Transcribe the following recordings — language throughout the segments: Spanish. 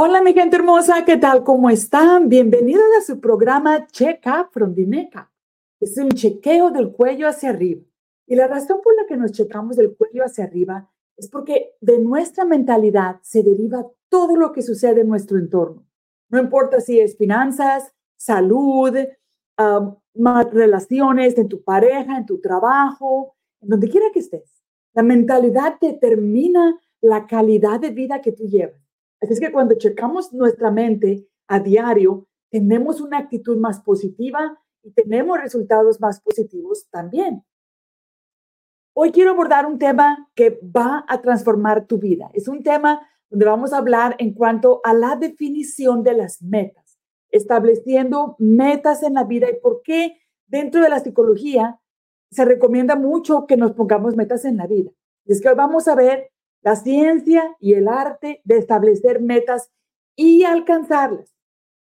Hola, mi gente hermosa, ¿qué tal? ¿Cómo están? Bienvenidos a su programa Check Up. Es un chequeo del cuello hacia arriba. Y la razón por la que nos checamos del cuello hacia arriba es porque de nuestra mentalidad se deriva todo lo que sucede en nuestro entorno. No importa si es finanzas, salud, um, relaciones en tu pareja, en tu trabajo, en donde quiera que estés. La mentalidad determina la calidad de vida que tú llevas. Así es que cuando checamos nuestra mente a diario, tenemos una actitud más positiva y tenemos resultados más positivos también. Hoy quiero abordar un tema que va a transformar tu vida. Es un tema donde vamos a hablar en cuanto a la definición de las metas, estableciendo metas en la vida y por qué dentro de la psicología se recomienda mucho que nos pongamos metas en la vida. Es que hoy vamos a ver la ciencia y el arte de establecer metas y alcanzarlas.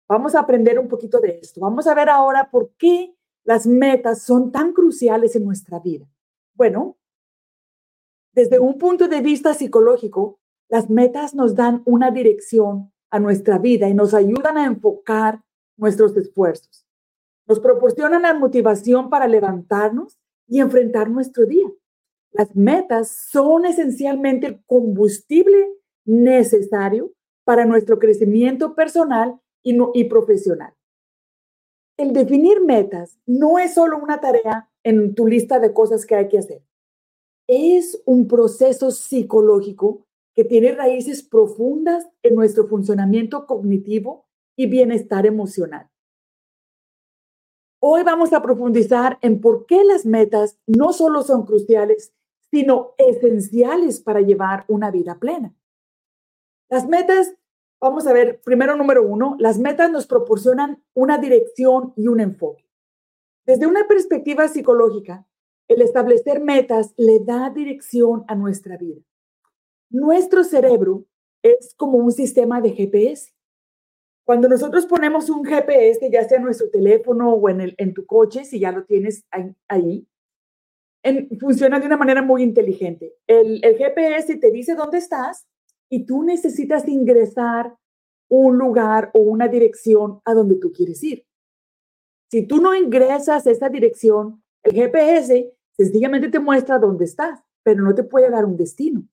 Vamos a aprender un poquito de esto. Vamos a ver ahora por qué las metas son tan cruciales en nuestra vida. Bueno, desde un punto de vista psicológico, las metas nos dan una dirección a nuestra vida y nos ayudan a enfocar nuestros esfuerzos. Nos proporcionan la motivación para levantarnos y enfrentar nuestro día. Las metas son esencialmente el combustible necesario para nuestro crecimiento personal y, profesional. El definir metas no es solo una tarea en tu lista de cosas que hay que hacer. Es un proceso psicológico que tiene raíces profundas en nuestro funcionamiento cognitivo y bienestar emocional. Hoy vamos a profundizar en por qué las metas no solo son cruciales, sino esenciales para llevar una vida plena. Las metas, vamos a ver, primero número uno, las metas nos proporcionan una dirección y un enfoque. Desde una perspectiva psicológica, el establecer metas le da dirección a nuestra vida. Nuestro cerebro es como un sistema de GPS. Cuando nosotros ponemos un GPS, ya sea en nuestro teléfono o en, el, en tu coche, si ya lo tienes ahí, funciona de una manera muy inteligente. El, el GPS te dice dónde estás y tú necesitas ingresar un lugar o una dirección a donde tú quieres ir. Si tú no ingresas esa dirección, el GPS sencillamente te muestra dónde estás, pero no te puede dar un destino.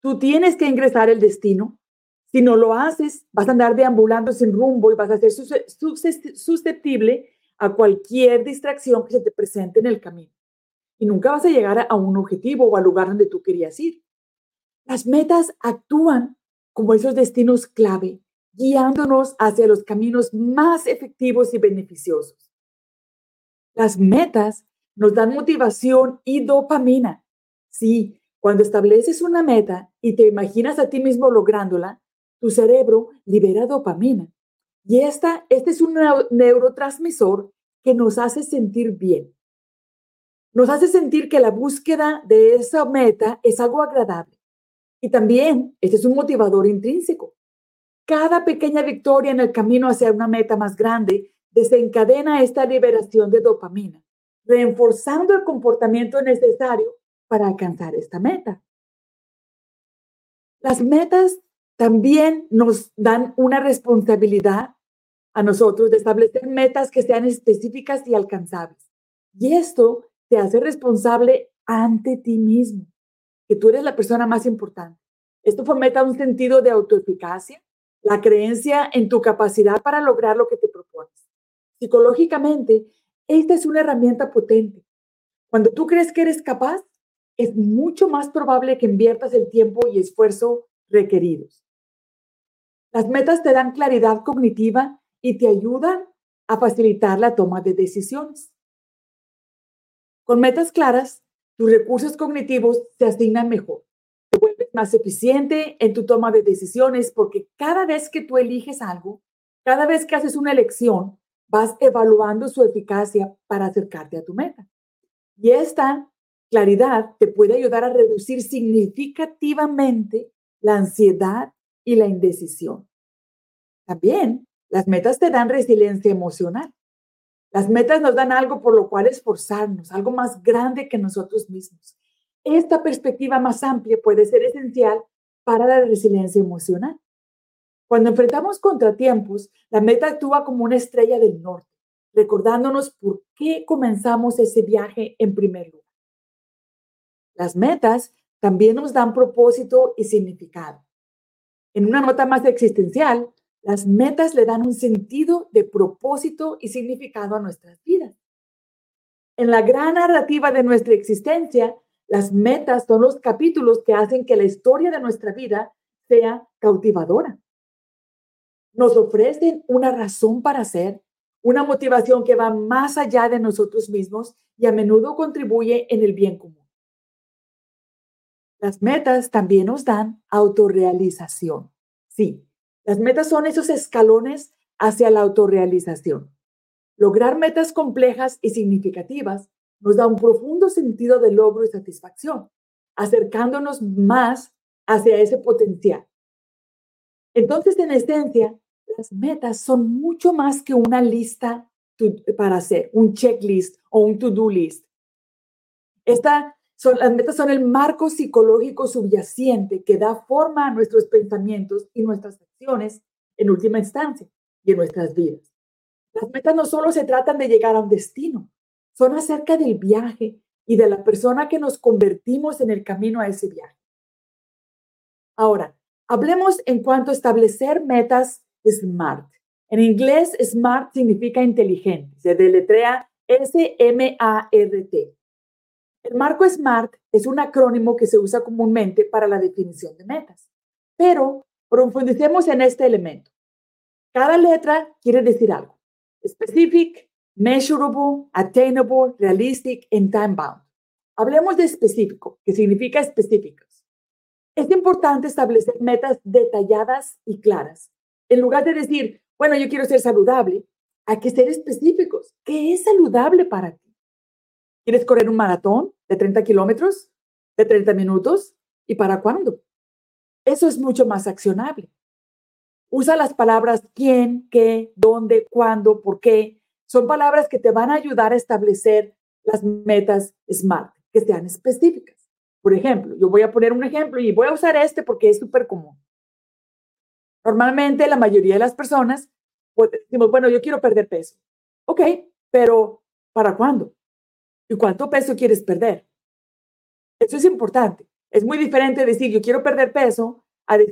Tú tienes que ingresar el destino. Si no lo haces, vas a andar deambulando sin rumbo y vas a ser susceptible a cualquier distracción que se te presente en el camino. Y nunca vas a llegar a un objetivo o al lugar donde tú querías ir. Las metas actúan como esos destinos clave, guiándonos hacia los caminos más efectivos y beneficiosos. Las metas nos dan motivación y dopamina. Sí, cuando estableces una meta y te imaginas a ti mismo lográndola, tu cerebro libera dopamina, y esta, este es un neurotransmisor que nos hace sentir bien. Nos hace sentir que la búsqueda de esa meta es algo agradable. Y también, este es un motivador intrínseco. Cada pequeña victoria en el camino hacia una meta más grande desencadena esta liberación de dopamina, reforzando el comportamiento necesario para alcanzar esta meta. Las metas también nos dan una responsabilidad a nosotros de establecer metas que sean específicas y alcanzables. Y esto te hace responsable ante ti mismo, que tú eres la persona más importante. Esto fomenta un sentido de autoeficacia, la creencia en tu capacidad para lograr lo que te propones. Psicológicamente, esta es una herramienta potente. Cuando tú crees que eres capaz, es mucho más probable que inviertas el tiempo y esfuerzo requeridos. Las metas te dan claridad cognitiva y te ayudan a facilitar la toma de decisiones. Con metas claras, tus recursos cognitivos se asignan mejor. Te vuelves más eficiente en tu toma de decisiones porque cada vez que tú eliges algo, cada vez que haces una elección, vas evaluando su eficacia para acercarte a tu meta. Y esta claridad te puede ayudar a reducir significativamente la ansiedad y la indecisión. También las metas te dan resiliencia emocional. Las metas nos dan algo por lo cual esforzarnos, algo más grande que nosotros mismos. Esta perspectiva más amplia puede ser esencial para la resiliencia emocional. Cuando enfrentamos contratiempos, la meta actúa como una estrella del norte, recordándonos por qué comenzamos ese viaje en primer lugar. Las metas también nos dan propósito y significado. En una nota más existencial, las metas le dan un sentido de propósito y significado a nuestras vidas. En la gran narrativa de nuestra existencia, las metas son los capítulos que hacen que la historia de nuestra vida sea cautivadora. Nos ofrecen una razón para ser, una motivación que va más allá de nosotros mismos y a menudo contribuye en el bien común. Las metas también nos dan autorrealización. Sí, las metas son esos escalones hacia la autorrealización. Lograr metas complejas y significativas nos da un profundo sentido de logro y satisfacción, acercándonos más hacia ese potencial. Entonces, en esencia, las metas son mucho más que una lista para hacer, un checklist o un to-do list. Esta las metas son el marco psicológico subyacente que da forma a nuestros pensamientos y nuestras acciones en última instancia y en nuestras vidas. Las metas no solo se tratan de llegar a un destino, son acerca del viaje y de la persona que nos convertimos en el camino a ese viaje. Ahora, hablemos en cuanto a establecer metas SMART. En inglés, SMART significa inteligente, se deletrea S-M-A-R-T. El marco SMART es un acrónimo que se usa comúnmente para la definición de metas, pero profundicemos en este elemento. Cada letra quiere decir algo. Specific, measurable, attainable, realistic and time bound. Hablemos de específico, que significa específicos. Es importante establecer metas detalladas y claras. En lugar de decir, bueno, yo quiero ser saludable, hay que ser específicos. ¿Qué es saludable para ti? ¿Quieres correr un maratón de 30 kilómetros, de 30 minutos? ¿Y para cuándo? Eso es mucho más accionable. Usa las palabras quién, qué, dónde, cuándo, por qué. Son palabras que te van a ayudar a establecer las metas SMART, que sean específicas. Por ejemplo, yo voy a poner un ejemplo y voy a usar este porque es súper común. Normalmente la mayoría de las personas pues, decimos, bueno, yo quiero perder peso. Ok, pero ¿para cuándo? ¿Y cuánto peso quieres perder? Eso es importante. Es muy diferente decir yo quiero perder peso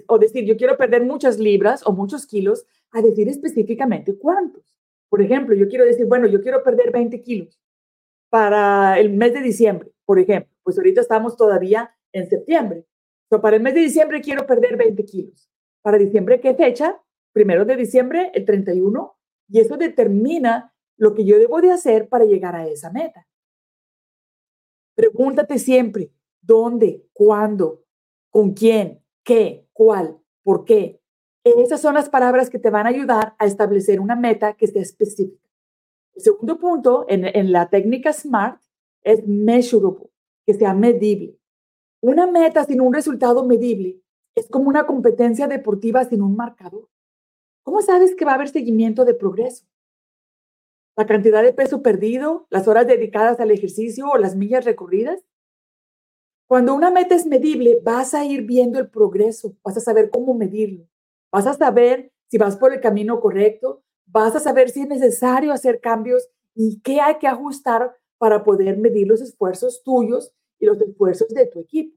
o decir yo quiero perder muchas libras o muchos kilos a decir específicamente cuántos. Por ejemplo, yo quiero decir, bueno, yo quiero perder 20 kilos para el mes de diciembre, por ejemplo. Pues ahorita estamos todavía en septiembre. So, para el mes de diciembre quiero perder 20 kilos. Para diciembre, ¿qué fecha? Primero de diciembre, el 31. Y eso determina lo que yo debo de hacer para llegar a esa meta. Pregúntate siempre, ¿dónde? ¿Cuándo? ¿Con quién? ¿Qué? ¿Cuál? ¿Por qué? Esas son las palabras que te van a ayudar a establecer una meta que sea específica. El segundo punto en, en la técnica SMART es measurable, que sea medible. Una meta sin un resultado medible es como una competencia deportiva sin un marcador. ¿Cómo sabes que va a haber seguimiento de progreso? La cantidad de peso perdido, las horas dedicadas al ejercicio o las millas recorridas. Cuando una meta es medible, vas a ir viendo el progreso, vas a saber cómo medirlo, vas a saber si vas por el camino correcto, vas a saber si es necesario hacer cambios y qué hay que ajustar para poder medir los esfuerzos tuyos y los esfuerzos de tu equipo.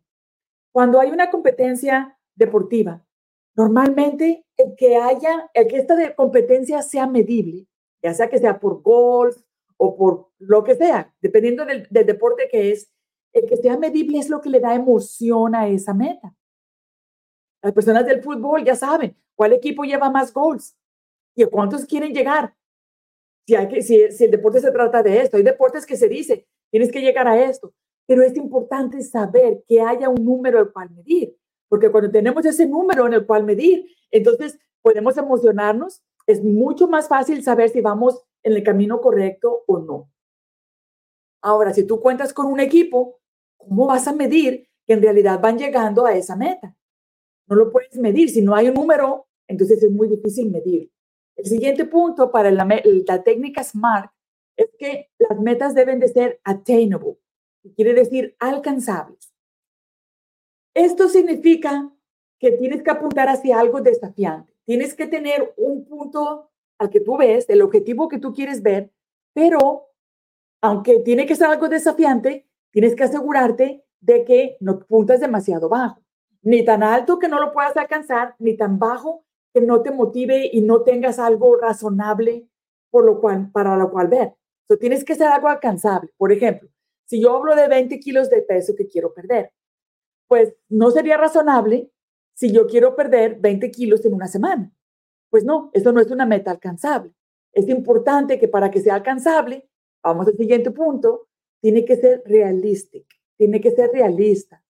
Cuando hay una competencia deportiva, normalmente el que haya, el que esta competencia sea medible, ya sea que sea por golf o por lo que sea, dependiendo del, deporte que es, el que sea medible es lo que le da emoción a esa meta. Las personas del fútbol ya saben cuál equipo lleva más gols y a cuántos quieren llegar. Si, hay que, si, si el deporte se trata de esto, hay deportes que se dice, tienes que llegar a esto, pero es importante saber que haya un número al cual medir, porque cuando tenemos ese número en el cual medir, entonces podemos emocionarnos es mucho más fácil saber si vamos en el camino correcto o no. Ahora, si tú cuentas con un equipo, ¿cómo vas a medir que en realidad van llegando a esa meta? No lo puedes medir. Si no hay un número, entonces es muy difícil medir. El siguiente punto para la, técnica SMART es que las metas deben de ser attainable, quiere decir alcanzables. Esto significa que tienes que apuntar hacia algo desafiante tienes que tener un punto al que tú ves, el objetivo que tú quieres ver, pero aunque tiene que ser algo desafiante, tienes que asegurarte de que no puntas demasiado bajo, ni tan alto que no lo puedas alcanzar, ni tan bajo que no te motive y no tengas algo razonable por lo cual, para lo cual ver. So, tienes que ser algo alcanzable. Por ejemplo, si yo hablo de 20 kilos de peso que quiero perder, pues no sería razonable si yo quiero perder 20 kilos en una semana. Pues no, eso no es una meta alcanzable. Es importante que para que sea alcanzable, vamos al siguiente punto, tiene que ser realista, tiene que ser realista.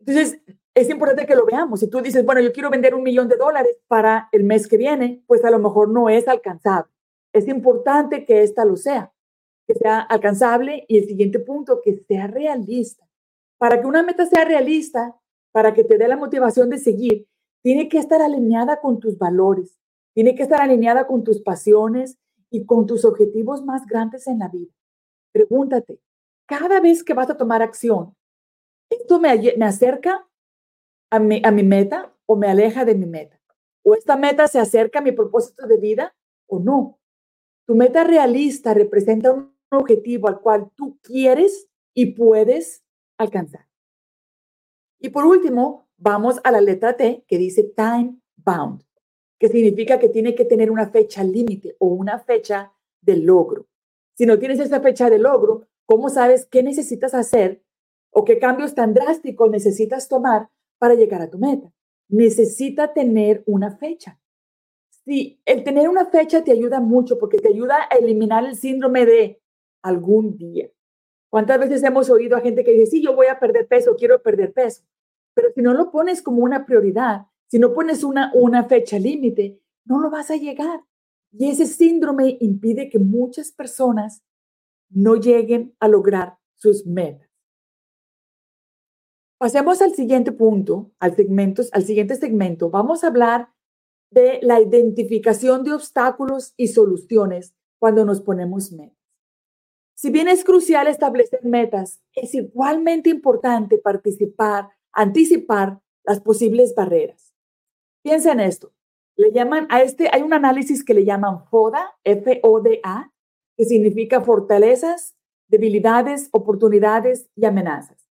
Entonces, es importante que lo veamos. Si tú dices, bueno, yo quiero vender un millón de dólares para el mes que viene, pues a lo mejor no es alcanzable. Es importante que esta lo sea, que sea alcanzable y el siguiente punto, que sea realista. Para que una meta sea realista, para que te dé la motivación de seguir, tiene que estar alineada con tus valores, tiene que estar alineada con tus pasiones y con tus objetivos más grandes en la vida. Pregúntate, cada vez que vas a tomar acción, ¿esto me, acerca a mi meta o me aleja de mi meta? ¿O esta meta se acerca a mi propósito de vida o no? Tu meta realista representa un objetivo al cual tú quieres y puedes alcanzar. Y por último, vamos a la letra T que dice time bound, que significa que tiene que tener una fecha límite o una fecha de logro. Si no tienes esa fecha de logro, ¿cómo sabes qué necesitas hacer o qué cambios tan drásticos necesitas tomar para llegar a tu meta? Necesita tener una fecha. Sí, el tener una fecha te ayuda mucho porque te ayuda a eliminar el síndrome de algún día. ¿Cuántas veces hemos oído a gente que dice, sí, yo voy a perder peso, quiero perder peso? Pero si no lo pones como una prioridad, si no pones una, una fecha límite, no lo vas a llegar. Y ese síndrome impide que muchas personas no lleguen a lograr sus metas. Pasemos al siguiente punto, al, segmento, al siguiente segmento. Vamos a hablar de la identificación de obstáculos y soluciones cuando nos ponemos metas. Si bien es crucial establecer metas, es igualmente importante participar, anticipar las posibles barreras. Piensa en esto. Le llaman a este, hay un análisis que le llaman FODA, F-O-D-A, que significa fortalezas, debilidades, oportunidades y amenazas.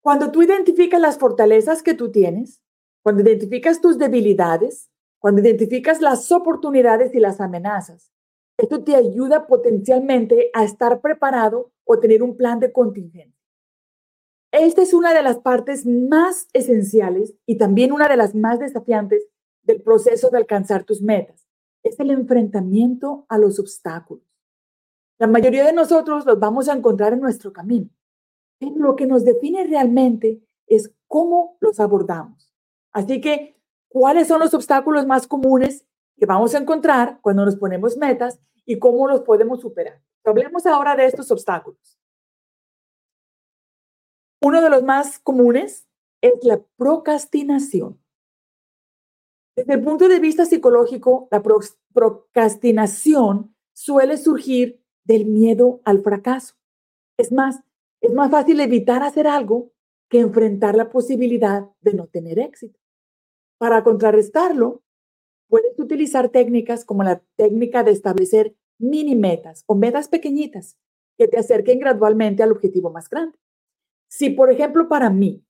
Cuando tú identificas las fortalezas que tú tienes, cuando identificas tus debilidades, cuando identificas las oportunidades y las amenazas, esto te ayuda potencialmente a estar preparado o tener un plan de contingencia. Esta es una de las partes más esenciales y también una de las más desafiantes del proceso de alcanzar tus metas. Es el enfrentamiento a los obstáculos. La mayoría de nosotros los vamos a encontrar en nuestro camino. Lo que nos define realmente es cómo los abordamos. Así que, ¿cuáles son los obstáculos más comunes que vamos a encontrar cuando nos ponemos metas y cómo los podemos superar? Hablemos ahora de estos obstáculos. Uno de los más comunes es la procrastinación. Desde el punto de vista psicológico, la procrastinación suele surgir del miedo al fracaso. Es más, es más fácil evitar hacer algo que enfrentar la posibilidad de no tener éxito. Para contrarrestarlo, puedes utilizar técnicas como la técnica de establecer mini metas o metas pequeñitas que te acerquen gradualmente al objetivo más grande. Si, por ejemplo, para mí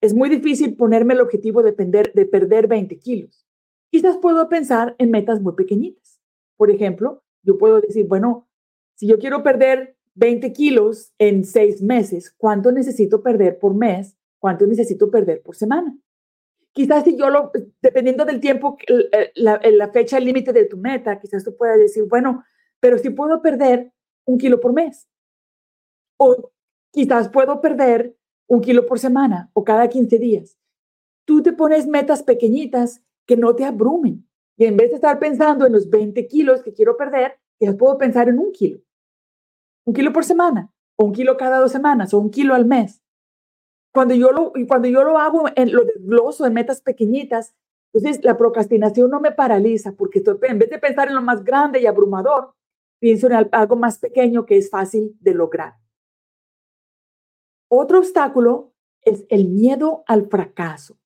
es muy difícil ponerme el objetivo de, de perder 20 kilos, quizás puedo pensar en metas muy pequeñitas. Por ejemplo, yo puedo decir, bueno, si yo quiero perder 20 kilos en seis meses, ¿cuánto necesito perder por mes? ¿Cuánto necesito perder por semana? Quizás si yo lo, dependiendo del tiempo, la, la fecha límite de tu meta, quizás tú puedas decir, bueno, pero si puedo perder un kilo por mes. O quizás puedo perder un kilo por semana o cada 15 días. Tú te pones metas pequeñitas que no te abrumen. Y en vez de estar pensando en los 20 kilos que quiero perder, ya puedo pensar en un kilo un kilo por semana, o un kilo cada dos semanas, o un kilo al mes. Cuando yo lo, cuando yo lo hago, en, lo desgloso en metas pequeñitas, entonces la procrastinación no me paraliza, porque en vez de pensar en lo más grande y abrumador, pienso en algo más pequeño que es fácil de lograr. Otro obstáculo es el miedo al fracaso.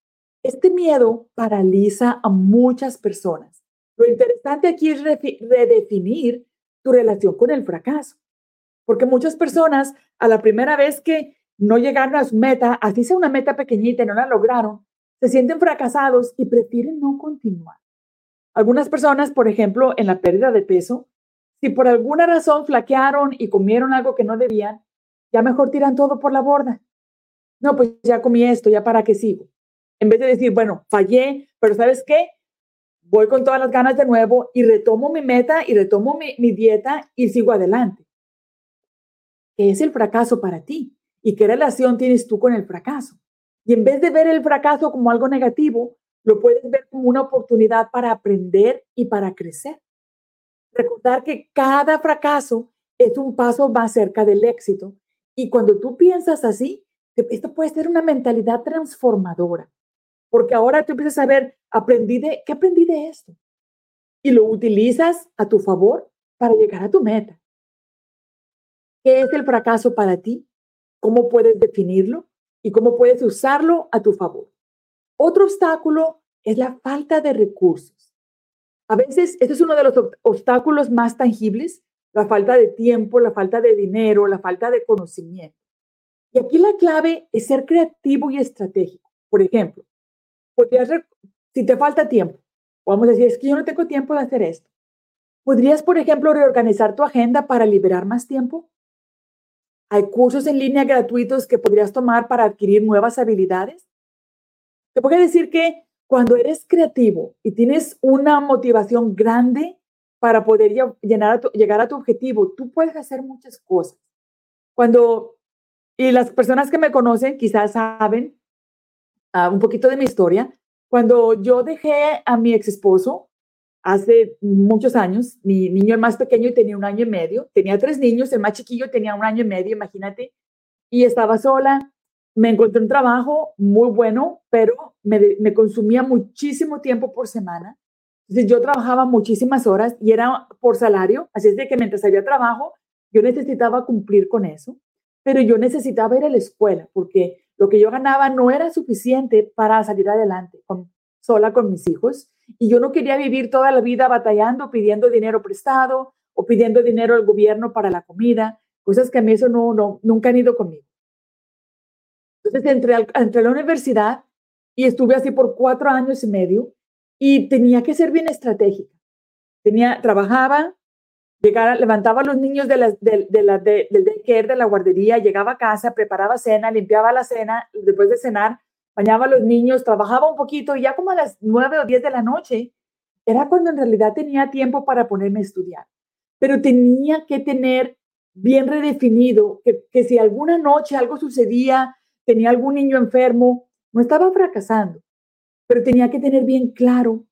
Este miedo paraliza a muchas personas. Lo interesante aquí es redefinir tu relación con el fracaso, porque muchas personas a la primera vez que no llegaron a su meta, así sea una meta pequeñita y no la lograron, se sienten fracasados y prefieren no continuar. Algunas personas, por ejemplo, en la pérdida de peso, si por alguna razón flaquearon y comieron algo que no debían, ya mejor tiran todo por la borda. No, pues ya comí esto, ya para qué sigo. En vez de decir, bueno, fallé, pero ¿sabes qué? Voy con todas las ganas de nuevo y retomo mi meta y retomo mi, mi dieta y sigo adelante. ¿Qué es el fracaso para ti? ¿Y qué relación tienes tú con el fracaso? Y en vez de ver el fracaso como algo negativo, lo puedes ver como una oportunidad para aprender y para crecer. Recordar que cada fracaso es un paso más cerca del éxito. Y cuando tú piensas así, esto puede ser una mentalidad transformadora. Porque ahora tú empiezas a ver, aprendí de, ¿qué aprendí de esto? Y lo utilizas a tu favor para llegar a tu meta. ¿Qué es el fracaso para ti? ¿Cómo puedes definirlo? y cómo puedes usarlo a tu favor. Otro obstáculo es la falta de recursos. A veces, este es uno de los obstáculos más tangibles, la falta de tiempo, la falta de dinero, la falta de conocimiento. Y aquí la clave es ser creativo y estratégico. Por ejemplo, podrías, si te falta tiempo, vamos a decir, es que yo no tengo tiempo de hacer esto. ¿Podrías, por ejemplo, reorganizar tu agenda para liberar más tiempo? Hay cursos en línea gratuitos que podrías tomar para adquirir nuevas habilidades. Te puedo decir que cuando eres creativo y tienes una motivación grande para poder llegar a tu objetivo, tú puedes hacer muchas cosas. Cuando, y las personas que me conocen quizás saben ah, un poquito de mi historia, cuando yo dejé a mi ex esposo, hace muchos años. Mi niño el más pequeño tenía un año y medio. Tenía tres niños, el más chiquillo tenía un año y medio, imagínate. Y estaba sola. Me encontré un trabajo muy bueno, pero me, me consumía muchísimo tiempo por semana. Entonces yo trabajaba muchísimas horas y era por salario. Así es de que mientras había trabajo, yo necesitaba cumplir con eso. Pero yo necesitaba ir a la escuela porque lo que yo ganaba no era suficiente para salir adelante con, sola con mis hijos y yo no quería vivir toda la vida batallando, pidiendo dinero prestado o pidiendo dinero al gobierno para la comida, cosas que a mí eso no, no nunca han ido conmigo. Entonces entré, al, entré a la universidad y estuve así por cuatro años y medio y tenía que ser bien estratégica. Tenía, trabajaba, llegara, levantaba a los niños de la, de, de la, de, del daycare, de la guardería, llegaba a casa, preparaba cena, limpiaba la cena, después de cenar, bañaba a los niños, trabajaba un poquito y ya como a las nueve o diez de la noche era cuando en realidad tenía tiempo para ponerme a estudiar. Pero tenía que tener bien redefinido que, que si alguna noche algo sucedía, tenía algún niño enfermo, no estaba fracasando, pero tenía que tener bien claro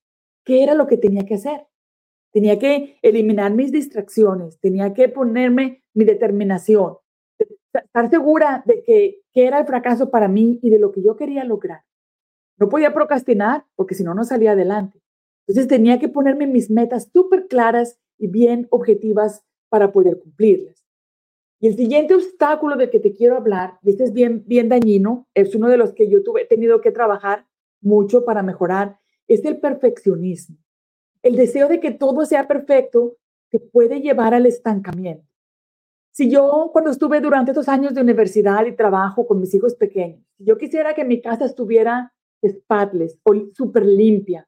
qué era lo que tenía que hacer. Tenía que eliminar mis distracciones, tenía que ponerme mi determinación, estar segura de que, era el fracaso para mí y de lo que yo quería lograr. No podía procrastinar porque si no, no salía adelante. Entonces tenía que ponerme mis metas súper claras y bien objetivas para poder cumplirlas. Y el siguiente obstáculo del que te quiero hablar, y este es bien, bien dañino, es uno de los que yo tuve, he tenido que trabajar mucho para mejorar, es el perfeccionismo. El deseo de que todo sea perfecto te puede llevar al estancamiento. Si yo, cuando estuve durante estos años de universidad y trabajo con mis hijos pequeños, yo quisiera que mi casa estuviera spotless o súper limpia,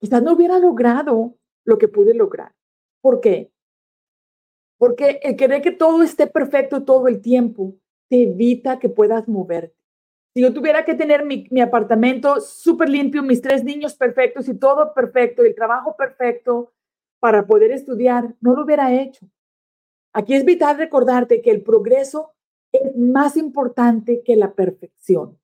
quizás no hubiera logrado lo que pude lograr. ¿Por qué? Porque el querer que todo esté perfecto todo el tiempo te evita que puedas moverte. Si yo tuviera que tener mi, mi apartamento súper limpio, mis tres niños perfectos y todo perfecto, el trabajo perfecto para poder estudiar, no lo hubiera hecho. Aquí es vital recordarte que el progreso es más importante que la perfección.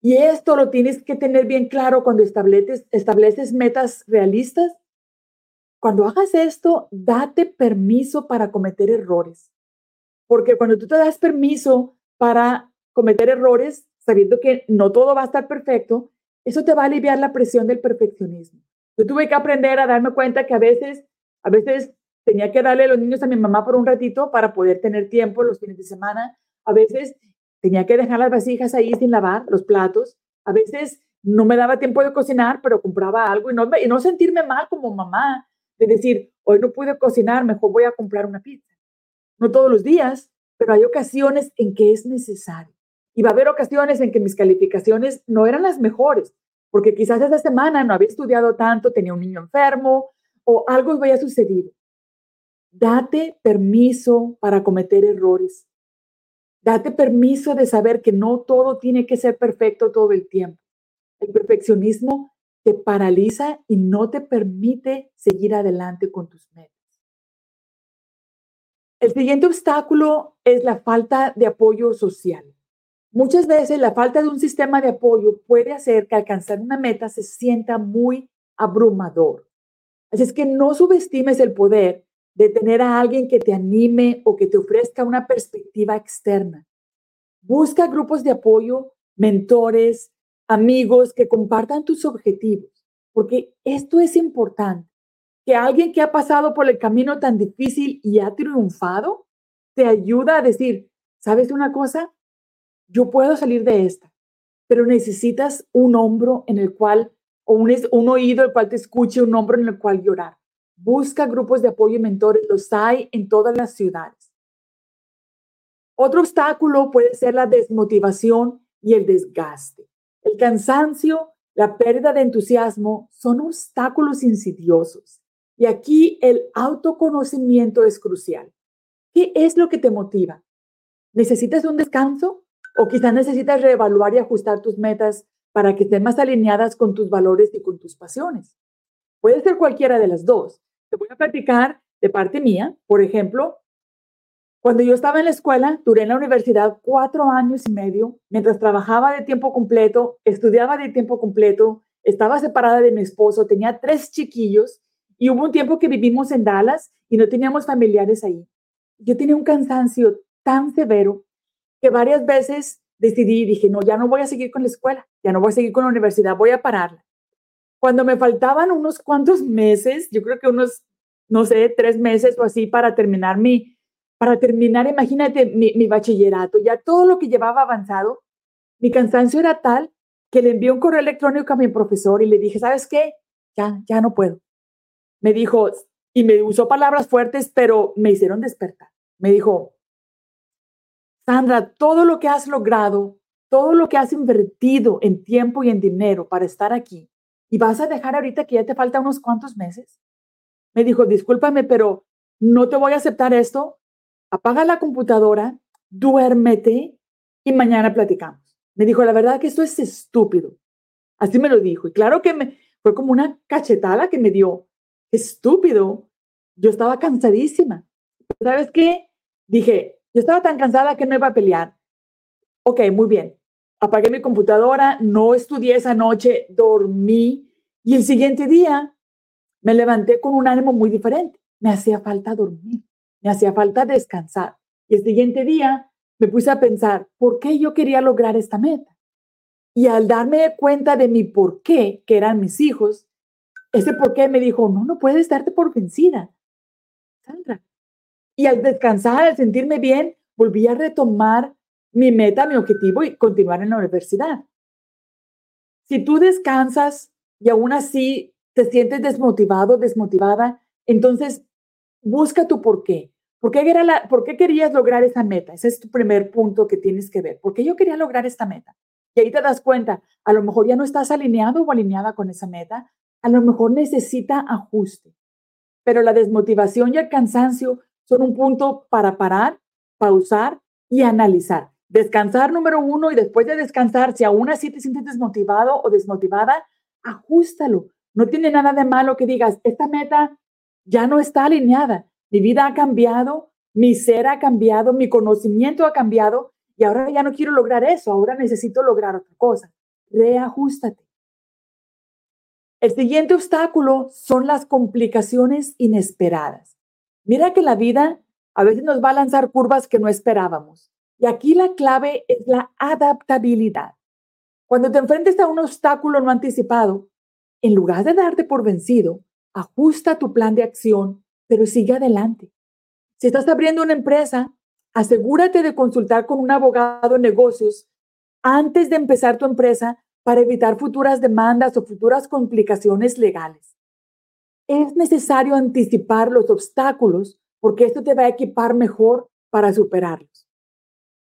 Y esto lo tienes que tener bien claro cuando estableces, metas realistas. Cuando hagas esto, date permiso para cometer errores. Porque cuando tú te das permiso para cometer errores, sabiendo que no todo va a estar perfecto, eso te va a aliviar la presión del perfeccionismo. Yo tuve que aprender a darme cuenta que a veces, a veces tenía que darle los niños a mi mamá por un ratito para poder tener tiempo los fines de semana. A veces tenía que dejar las vasijas ahí sin lavar, los platos. A veces no me daba tiempo de cocinar, pero compraba algo y no, y no sentirme mal como mamá, de decir, hoy no pude cocinar, mejor voy a comprar una pizza. No todos los días, pero hay ocasiones en que es necesario. Y va a haber ocasiones en que mis calificaciones no eran las mejores, porque quizás esa semana no había estudiado tanto, tenía un niño enfermo o algo había sucedido. Date permiso para cometer errores. Date permiso de saber que no todo tiene que ser perfecto todo el tiempo. El perfeccionismo te paraliza y no te permite seguir adelante con tus metas. El siguiente obstáculo es la falta de apoyo social. Muchas veces la falta de un sistema de apoyo puede hacer que alcanzar una meta se sienta muy abrumador. Así es que no subestimes el poder de tener a alguien que te anime o que te ofrezca una perspectiva externa. Busca grupos de apoyo, mentores, amigos que compartan tus objetivos, porque esto es importante, que alguien que ha pasado por el camino tan difícil y ha triunfado, te ayuda a decir, ¿sabes una cosa? Yo puedo salir de esta, pero necesitas un hombro en el cual, o un, un oído el cual te escuche, un hombro en el cual llorar. Busca grupos de apoyo y mentores, los hay en todas las ciudades. Otro obstáculo puede ser la desmotivación y el desgaste. El cansancio, la pérdida de entusiasmo son obstáculos insidiosos. Y aquí el autoconocimiento es crucial. ¿Qué es lo que te motiva? ¿Necesitas un descanso? ¿O quizás necesitas reevaluar y ajustar tus metas para que estén más alineadas con tus valores y con tus pasiones? Puede ser cualquiera de las dos. Te voy a platicar de parte mía. Por ejemplo, cuando yo estaba en la escuela, duré en la universidad cuatro años y medio, mientras trabajaba de tiempo completo, estudiaba de tiempo completo, estaba separada de mi esposo, tenía tres chiquillos y hubo un tiempo que vivimos en Dallas y no teníamos familiares ahí. Yo tenía un cansancio tan severo que varias veces decidí y dije, no, ya no voy a seguir con la escuela, ya no voy a seguir con la universidad, voy a pararla. Cuando me faltaban unos cuantos meses, yo creo que unos, no sé, tres meses o así para terminar mi, para terminar, imagínate mi, bachillerato, ya todo lo que llevaba avanzado, mi cansancio era tal que le envié un correo electrónico a mi profesor y le dije, ¿sabes qué? Ya, ya no puedo. Me dijo, y me usó palabras fuertes, pero me hicieron despertar. Me dijo, Sandra, todo lo que has logrado, todo lo que has invertido en tiempo y en dinero para estar aquí, y vas a dejar ahorita que ya te faltan unos cuantos meses. Me dijo, discúlpame, pero no te voy a aceptar esto apaga la computadora, duérmete y mañana platicamos. Me dijo, la verdad que esto es estúpido. Así me lo dijo. Y claro que me, fue como una cachetada que me dio. Estúpido. Yo estaba cansadísima. ¿Sabes qué? Dije, yo estaba tan cansada que no iba a pelear. Ok, muy bien. Apagué mi computadora, no estudié esa noche, dormí y el siguiente día me levanté con un ánimo muy diferente. Me hacía falta dormir me hacía falta descansar. Y el siguiente día me puse a pensar, ¿por qué yo quería lograr esta meta? Y al darme cuenta de mi por qué, que eran mis hijos, ese por qué me dijo, no, no puedes darte por vencida, Sandra. Y al descansar, al sentirme bien, volví a retomar mi meta, mi objetivo y continuar en la universidad. Si tú descansas y aún así te sientes desmotivado, desmotivada, entonces busca tu por qué. ¿Por qué, era la, ¿Por qué querías lograr esa meta? Ese es tu primer punto que tienes que ver. ¿Por qué yo quería lograr esta meta? Y ahí te das cuenta, a lo mejor ya no estás alineado o alineada con esa meta, a lo mejor necesita ajuste. Pero la desmotivación y el cansancio son un punto para parar, pausar y analizar. Descansar número uno y después de descansar, si aún así te sientes desmotivado o desmotivada, ajustalo. No tiene nada de malo que digas, esta meta ya no está alineada. Mi vida ha cambiado, mi ser ha cambiado, mi conocimiento ha cambiado y ahora ya no quiero lograr eso, ahora necesito lograr otra cosa. Reajustate. El siguiente obstáculo son las complicaciones inesperadas. Mira que la vida a veces nos va a lanzar curvas que no esperábamos. Y aquí la clave es la adaptabilidad. Cuando te enfrentes a un obstáculo no anticipado, en lugar de darte por vencido, ajusta tu plan de acción, pero sigue adelante. Si estás abriendo una empresa, asegúrate de consultar con un abogado de negocios antes de empezar tu empresa para evitar futuras demandas o futuras complicaciones legales. Es necesario anticipar los obstáculos porque esto te va a equipar mejor para superarlos.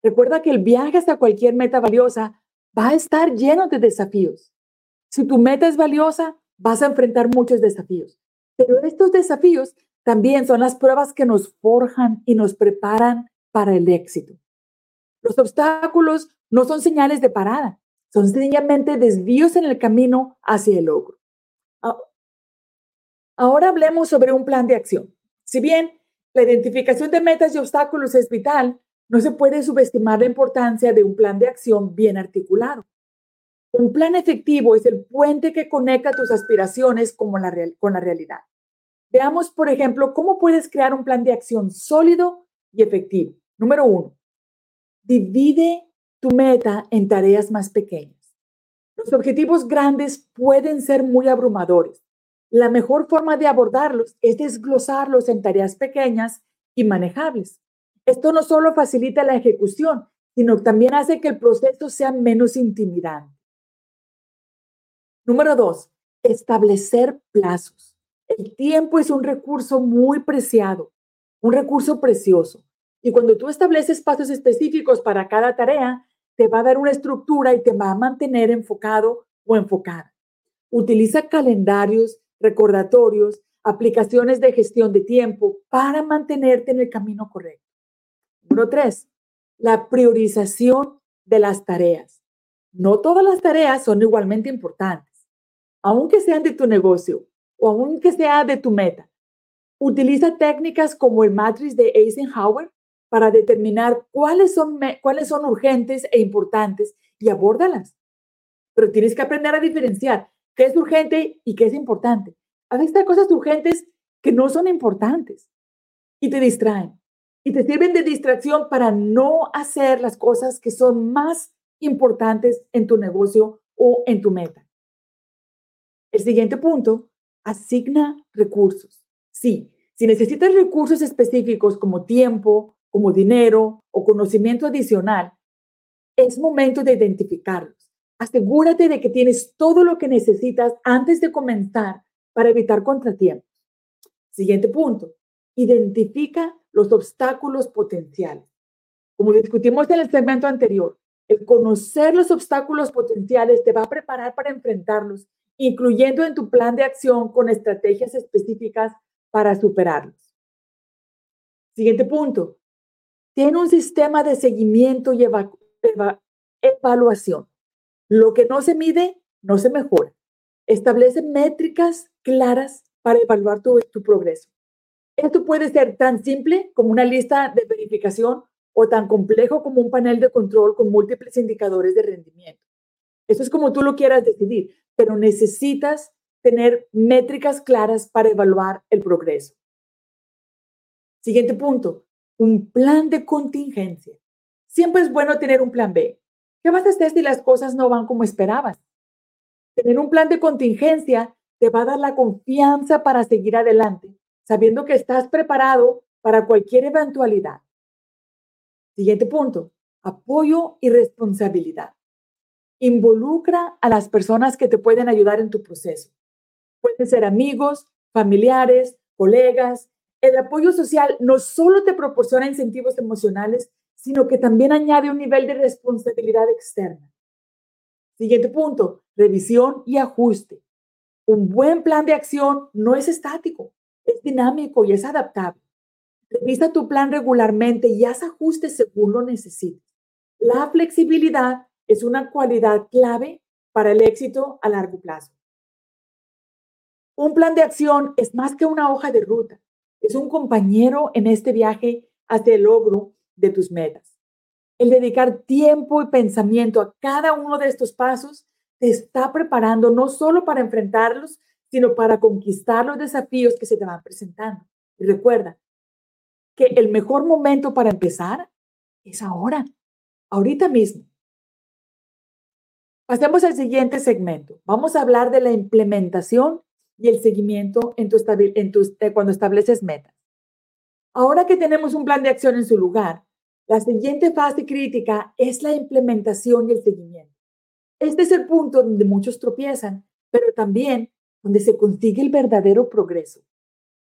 Recuerda que el viaje hasta cualquier meta valiosa va a estar lleno de desafíos. Si tu meta es valiosa, vas a enfrentar muchos desafíos. Pero estos desafíos también son las pruebas que nos forjan y nos preparan para el éxito. Los obstáculos no son señales de parada, son sencillamente desvíos en el camino hacia el logro. Ahora hablemos sobre un plan de acción. Si bien la identificación de metas y obstáculos es vital, no se puede subestimar la importancia de un plan de acción bien articulado. Un plan efectivo es el puente que conecta tus aspiraciones con la, con la realidad. Veamos, por ejemplo, cómo puedes crear un plan de acción sólido y efectivo. Número uno, divide tu meta en tareas más pequeñas. Los objetivos grandes pueden ser muy abrumadores. La mejor forma de abordarlos es desglosarlos en tareas pequeñas y manejables. Esto no solo facilita la ejecución, sino también hace que el proceso sea menos intimidante. Número dos, establecer plazos. El tiempo es un recurso muy preciado, un recurso precioso. Y cuando tú estableces pasos específicos para cada tarea, te va a dar una estructura y te va a mantener enfocado o enfocada. Utiliza calendarios, recordatorios, aplicaciones de gestión de tiempo para mantenerte en el camino correcto. Número tres, la priorización de las tareas. No todas las tareas son igualmente importantes, aunque sean de tu negocio o aunque sea de tu meta. Utiliza técnicas como el matriz de Eisenhower para determinar cuáles son, cuáles son urgentes e importantes y abórdalas. Pero tienes que aprender a diferenciar qué es urgente y qué es importante. A veces hay cosas urgentes que no son importantes y te distraen y te sirven de distracción para no hacer las cosas que son más importantes en tu negocio o en tu meta. El siguiente punto, asigna recursos. Sí, si necesitas recursos específicos como tiempo, como dinero o conocimiento adicional, es momento de identificarlos. Asegúrate de que tienes todo lo que necesitas antes de comenzar para evitar contratiempos. Siguiente punto, identifica los obstáculos potenciales. Como discutimos en el segmento anterior, el conocer los obstáculos potenciales te va a preparar para enfrentarlos, incluyendo en tu plan de acción con estrategias específicas para superarlos. Siguiente punto. Tiene un sistema de seguimiento y evaluación. Lo que no se mide, no se mejora. Establece métricas claras para evaluar tu, progreso. Esto puede ser tan simple como una lista de verificación o tan complejo como un panel de control con múltiples indicadores de rendimiento. Eso es como tú lo quieras decidir, pero necesitas tener métricas claras para evaluar el progreso. Siguiente punto, un plan de contingencia. Siempre es bueno tener un plan B. ¿Qué vas a hacer si las cosas no van como esperabas? Tener un plan de contingencia te va a dar la confianza para seguir adelante sabiendo que estás preparado para cualquier eventualidad. Siguiente punto, apoyo y responsabilidad. Involucra a las personas que te pueden ayudar en tu proceso. Pueden ser amigos, familiares, colegas. El apoyo social no solo te proporciona incentivos emocionales, sino que también añade un nivel de responsabilidad externa. Siguiente punto, revisión y ajuste. Un buen plan de acción no es estático, es dinámico y es adaptable. Revisa tu plan regularmente y haz ajustes según lo necesites. La flexibilidad es una cualidad clave para el éxito a largo plazo. Un plan de acción es más que una hoja de ruta, es un compañero en este viaje hacia el logro de tus metas. El dedicar tiempo y pensamiento a cada uno de estos pasos te está preparando no solo para enfrentarlos, sino para conquistar los desafíos que se te van presentando. Y recuerda que el mejor momento para empezar es ahora, ahorita mismo. Pasemos al siguiente segmento. Vamos a hablar de la implementación y el seguimiento en tu, en eh, cuando estableces metas. Ahora que tenemos un plan de acción en su lugar, la siguiente fase crítica es la implementación y el seguimiento. Este es el punto donde muchos tropiezan, pero también donde se consigue el verdadero progreso.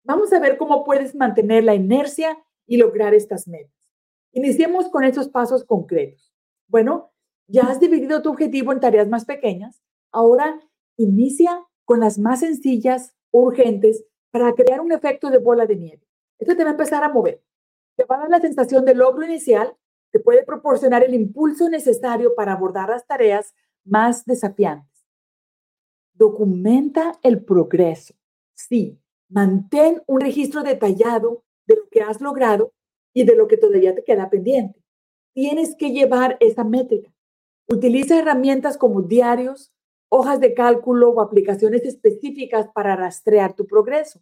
Vamos a ver cómo puedes mantener la inercia y lograr estas metas. Iniciemos con esos pasos concretos. Bueno, ya has dividido tu objetivo en tareas más pequeñas. Ahora inicia con las más sencillas, urgentes, para crear un efecto de bola de nieve. Esto te va a empezar a mover. Te va a dar la sensación de logro inicial, te puede proporcionar el impulso necesario para abordar las tareas más desafiantes. Documenta el progreso. Sí, mantén un registro detallado de lo que has logrado y de lo que todavía te queda pendiente. Tienes que llevar esa métrica. Utiliza herramientas como diarios, hojas de cálculo o aplicaciones específicas para rastrear tu progreso.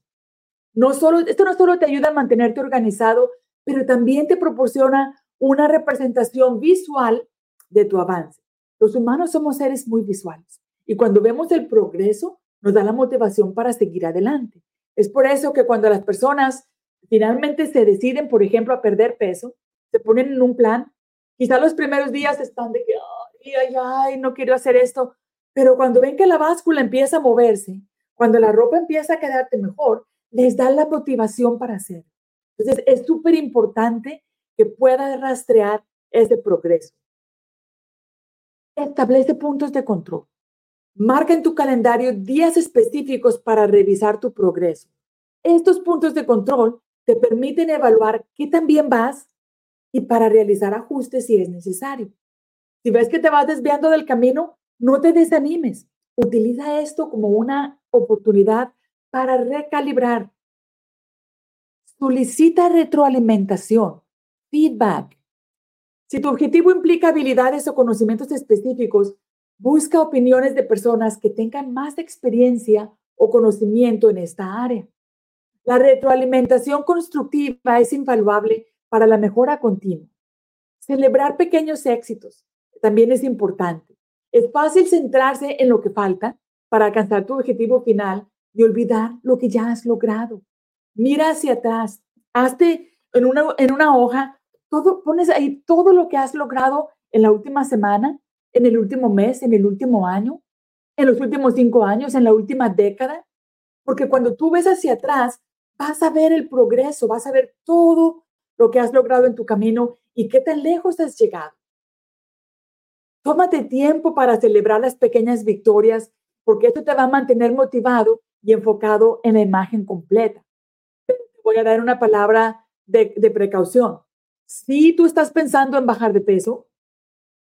No solo, esto no solo te ayuda a mantenerte organizado, pero también te proporciona una representación visual de tu avance. Los humanos somos seres muy visuales y cuando vemos el progreso nos da la motivación para seguir adelante. Es por eso que cuando las personas finalmente se deciden, por ejemplo, a perder peso, se ponen en un plan, quizá los primeros días están de que, ay, ay, ay, no quiero hacer esto, pero cuando ven que la báscula empieza a moverse, cuando la ropa empieza a quedarte mejor, les da la motivación para hacerlo. Entonces, es súper importante que puedas rastrear ese progreso. Establece puntos de control. Marca en tu calendario días específicos para revisar tu progreso. Estos puntos de control te permiten evaluar qué tan bien vas y para realizar ajustes si es necesario. Si ves que te vas desviando del camino, no te desanimes. Utiliza esto como una oportunidad para recalibrar. Solicita retroalimentación, feedback. Si tu objetivo implica habilidades o conocimientos específicos, busca opiniones de personas que tengan más experiencia o conocimiento en esta área. La retroalimentación constructiva es invaluable para la mejora continua. Celebrar pequeños éxitos también es importante. Es fácil centrarse en lo que falta para alcanzar tu objetivo final y olvidar lo que ya has logrado. Mira hacia atrás, hazte en una, en una hoja, todo, pones ahí todo lo que has logrado en la última semana, en el último mes, en el último año, en los últimos cinco años, en la última década. Porque cuando tú ves hacia atrás, vas a ver el progreso, vas a ver todo lo que has logrado en tu camino y qué tan lejos has llegado. Tómate tiempo para celebrar las pequeñas victorias porque esto te va a mantener motivado y enfocado en la imagen completa. voy a dar una palabra de, de precaución. Si tú estás pensando en bajar de peso,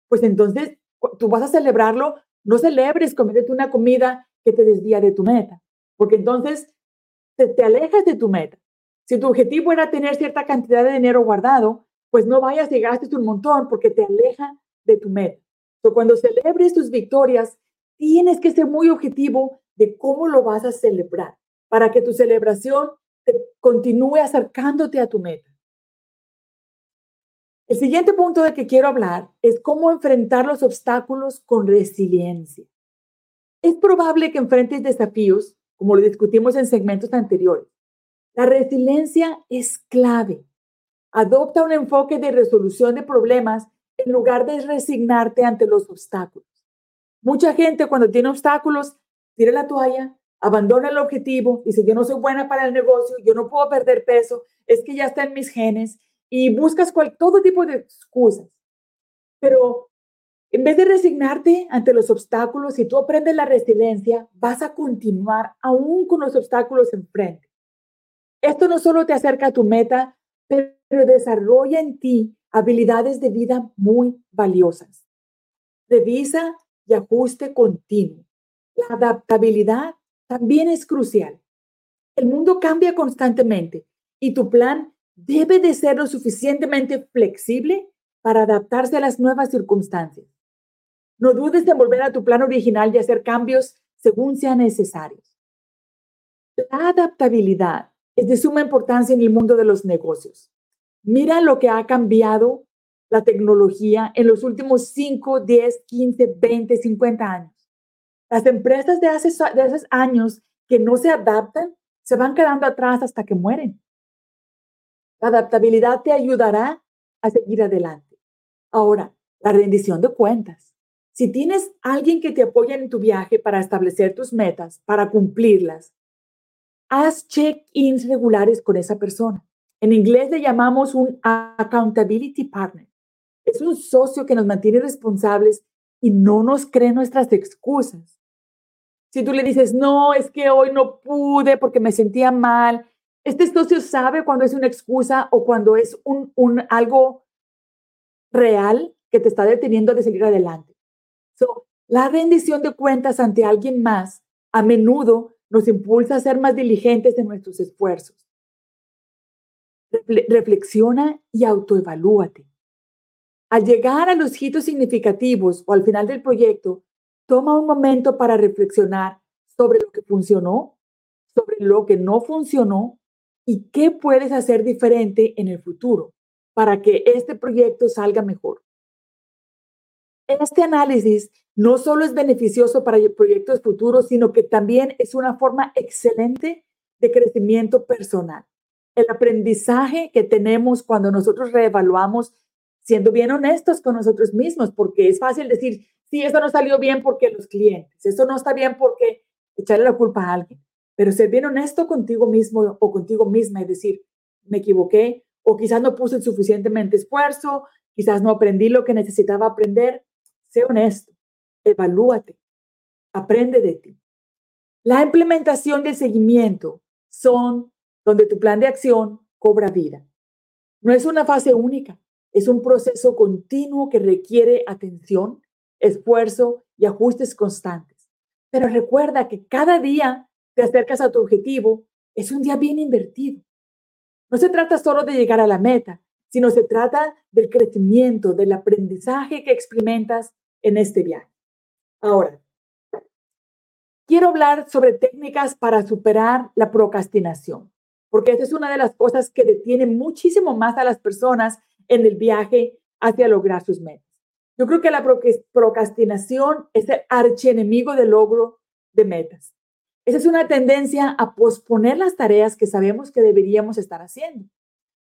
pues entonces tú vas a celebrarlo, no celebres comiéndote una comida que te desvía de tu meta, porque entonces te, alejas de tu meta. Si tu objetivo era tener cierta cantidad de dinero guardado, pues no vayas y gastes un montón porque te aleja de tu meta. So, cuando celebres tus victorias, tienes que ser muy objetivo de cómo lo vas a celebrar para que tu celebración te continúe acercándote a tu meta. El siguiente punto de que quiero hablar es cómo enfrentar los obstáculos con resiliencia. Es probable que enfrentes desafíos como lo discutimos en segmentos anteriores. La resiliencia es clave. Adopta un enfoque de resolución de problemas en lugar de resignarte ante los obstáculos. Mucha gente cuando tiene obstáculos tira la toalla, abandona el objetivo, dice yo no soy buena para el negocio, yo no puedo perder peso, es que ya está en mis genes y buscas cual, todo tipo de excusas. Pero en vez de resignarte ante los obstáculos, si tú aprendes la resiliencia, vas a continuar aún con los obstáculos enfrente. Esto no solo te acerca a tu meta, pero desarrolla en ti habilidades de vida muy valiosas. Revisa y ajuste continuo. La adaptabilidad también es crucial. El mundo cambia constantemente y tu plan debe de ser lo suficientemente flexible para adaptarse a las nuevas circunstancias. No dudes en volver a tu plan original y hacer cambios según sean necesarios. La adaptabilidad es de suma importancia en el mundo de los negocios. Mira lo que ha cambiado la tecnología en los últimos 5, 10, 15, 20, 50 años. Las empresas de hace, de hace años que no se adaptan se van quedando atrás hasta que mueren. La adaptabilidad te ayudará a seguir adelante. Ahora, la rendición de cuentas Si tienes alguien que te apoya en tu viaje para establecer tus metas, para cumplirlas, haz check-ins regulares con esa persona. En inglés le llamamos un accountability partner. Es un socio que nos mantiene responsables y no nos cree nuestras excusas. Si tú le dices, no, es que hoy no pude porque me sentía mal, este socio sabe cuando es una excusa o cuando es un, un algo real que te está deteniendo de salir adelante. So, la rendición de cuentas ante alguien más a menudo nos impulsa a ser más diligentes en nuestros esfuerzos. Reflexiona y autoevalúate. Al llegar a los hitos significativos o al final del proyecto, toma un momento para reflexionar sobre lo que funcionó, sobre lo que no funcionó y qué puedes hacer diferente en el futuro para que este proyecto salga mejor. Este análisis no solo es beneficioso para proyectos futuros, sino que también es una forma excelente de crecimiento personal. El aprendizaje que tenemos cuando nosotros reevaluamos siendo bien honestos con nosotros mismos, porque es fácil decir, sí, eso no salió bien porque los clientes, eso no está bien porque echarle la culpa a alguien, pero ser bien honesto contigo mismo o contigo misma y decir, me equivoqué o quizás no puse suficientemente esfuerzo, quizás no aprendí lo que necesitaba aprender, sé honesto, evalúate, aprende de ti. La implementación del seguimiento son donde tu plan de acción cobra vida. No es una fase única, es un proceso continuo que requiere atención, esfuerzo y ajustes constantes. Pero recuerda que cada día te acercas a tu objetivo, es un día bien invertido. No se trata solo de llegar a la meta, sino se trata del crecimiento, del aprendizaje que experimentas en este viaje. Ahora, quiero hablar sobre técnicas para superar la procrastinación, porque esa es una de las cosas que detiene muchísimo más a las personas en el viaje hacia lograr sus metas. Yo creo que la procrastinación es el archienemigo del logro de metas. Esa es una tendencia a posponer las tareas que sabemos que deberíamos estar haciendo.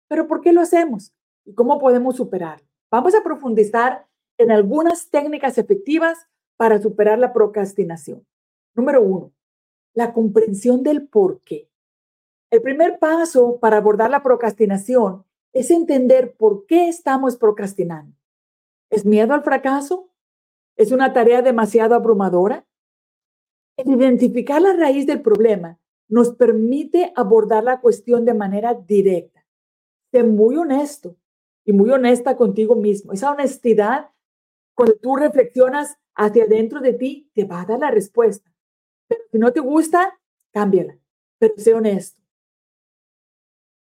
Pero ¿por qué lo hacemos? ¿Y cómo podemos superarlo? Vamos a profundizar en algunas técnicas efectivas para superar la procrastinación. Número uno, la comprensión del por qué. El primer paso para abordar la procrastinación es entender por qué estamos procrastinando. ¿Es miedo al fracaso? ¿Es una tarea demasiado abrumadora? Identificar la raíz del problema nos permite abordar la cuestión de manera directa. Sé muy honesto y muy honesta contigo mismo. Esa honestidad, cuando tú reflexionas hacia dentro de ti, te va a dar la respuesta. Pero si no te gusta, cámbiala. Pero sé honesto.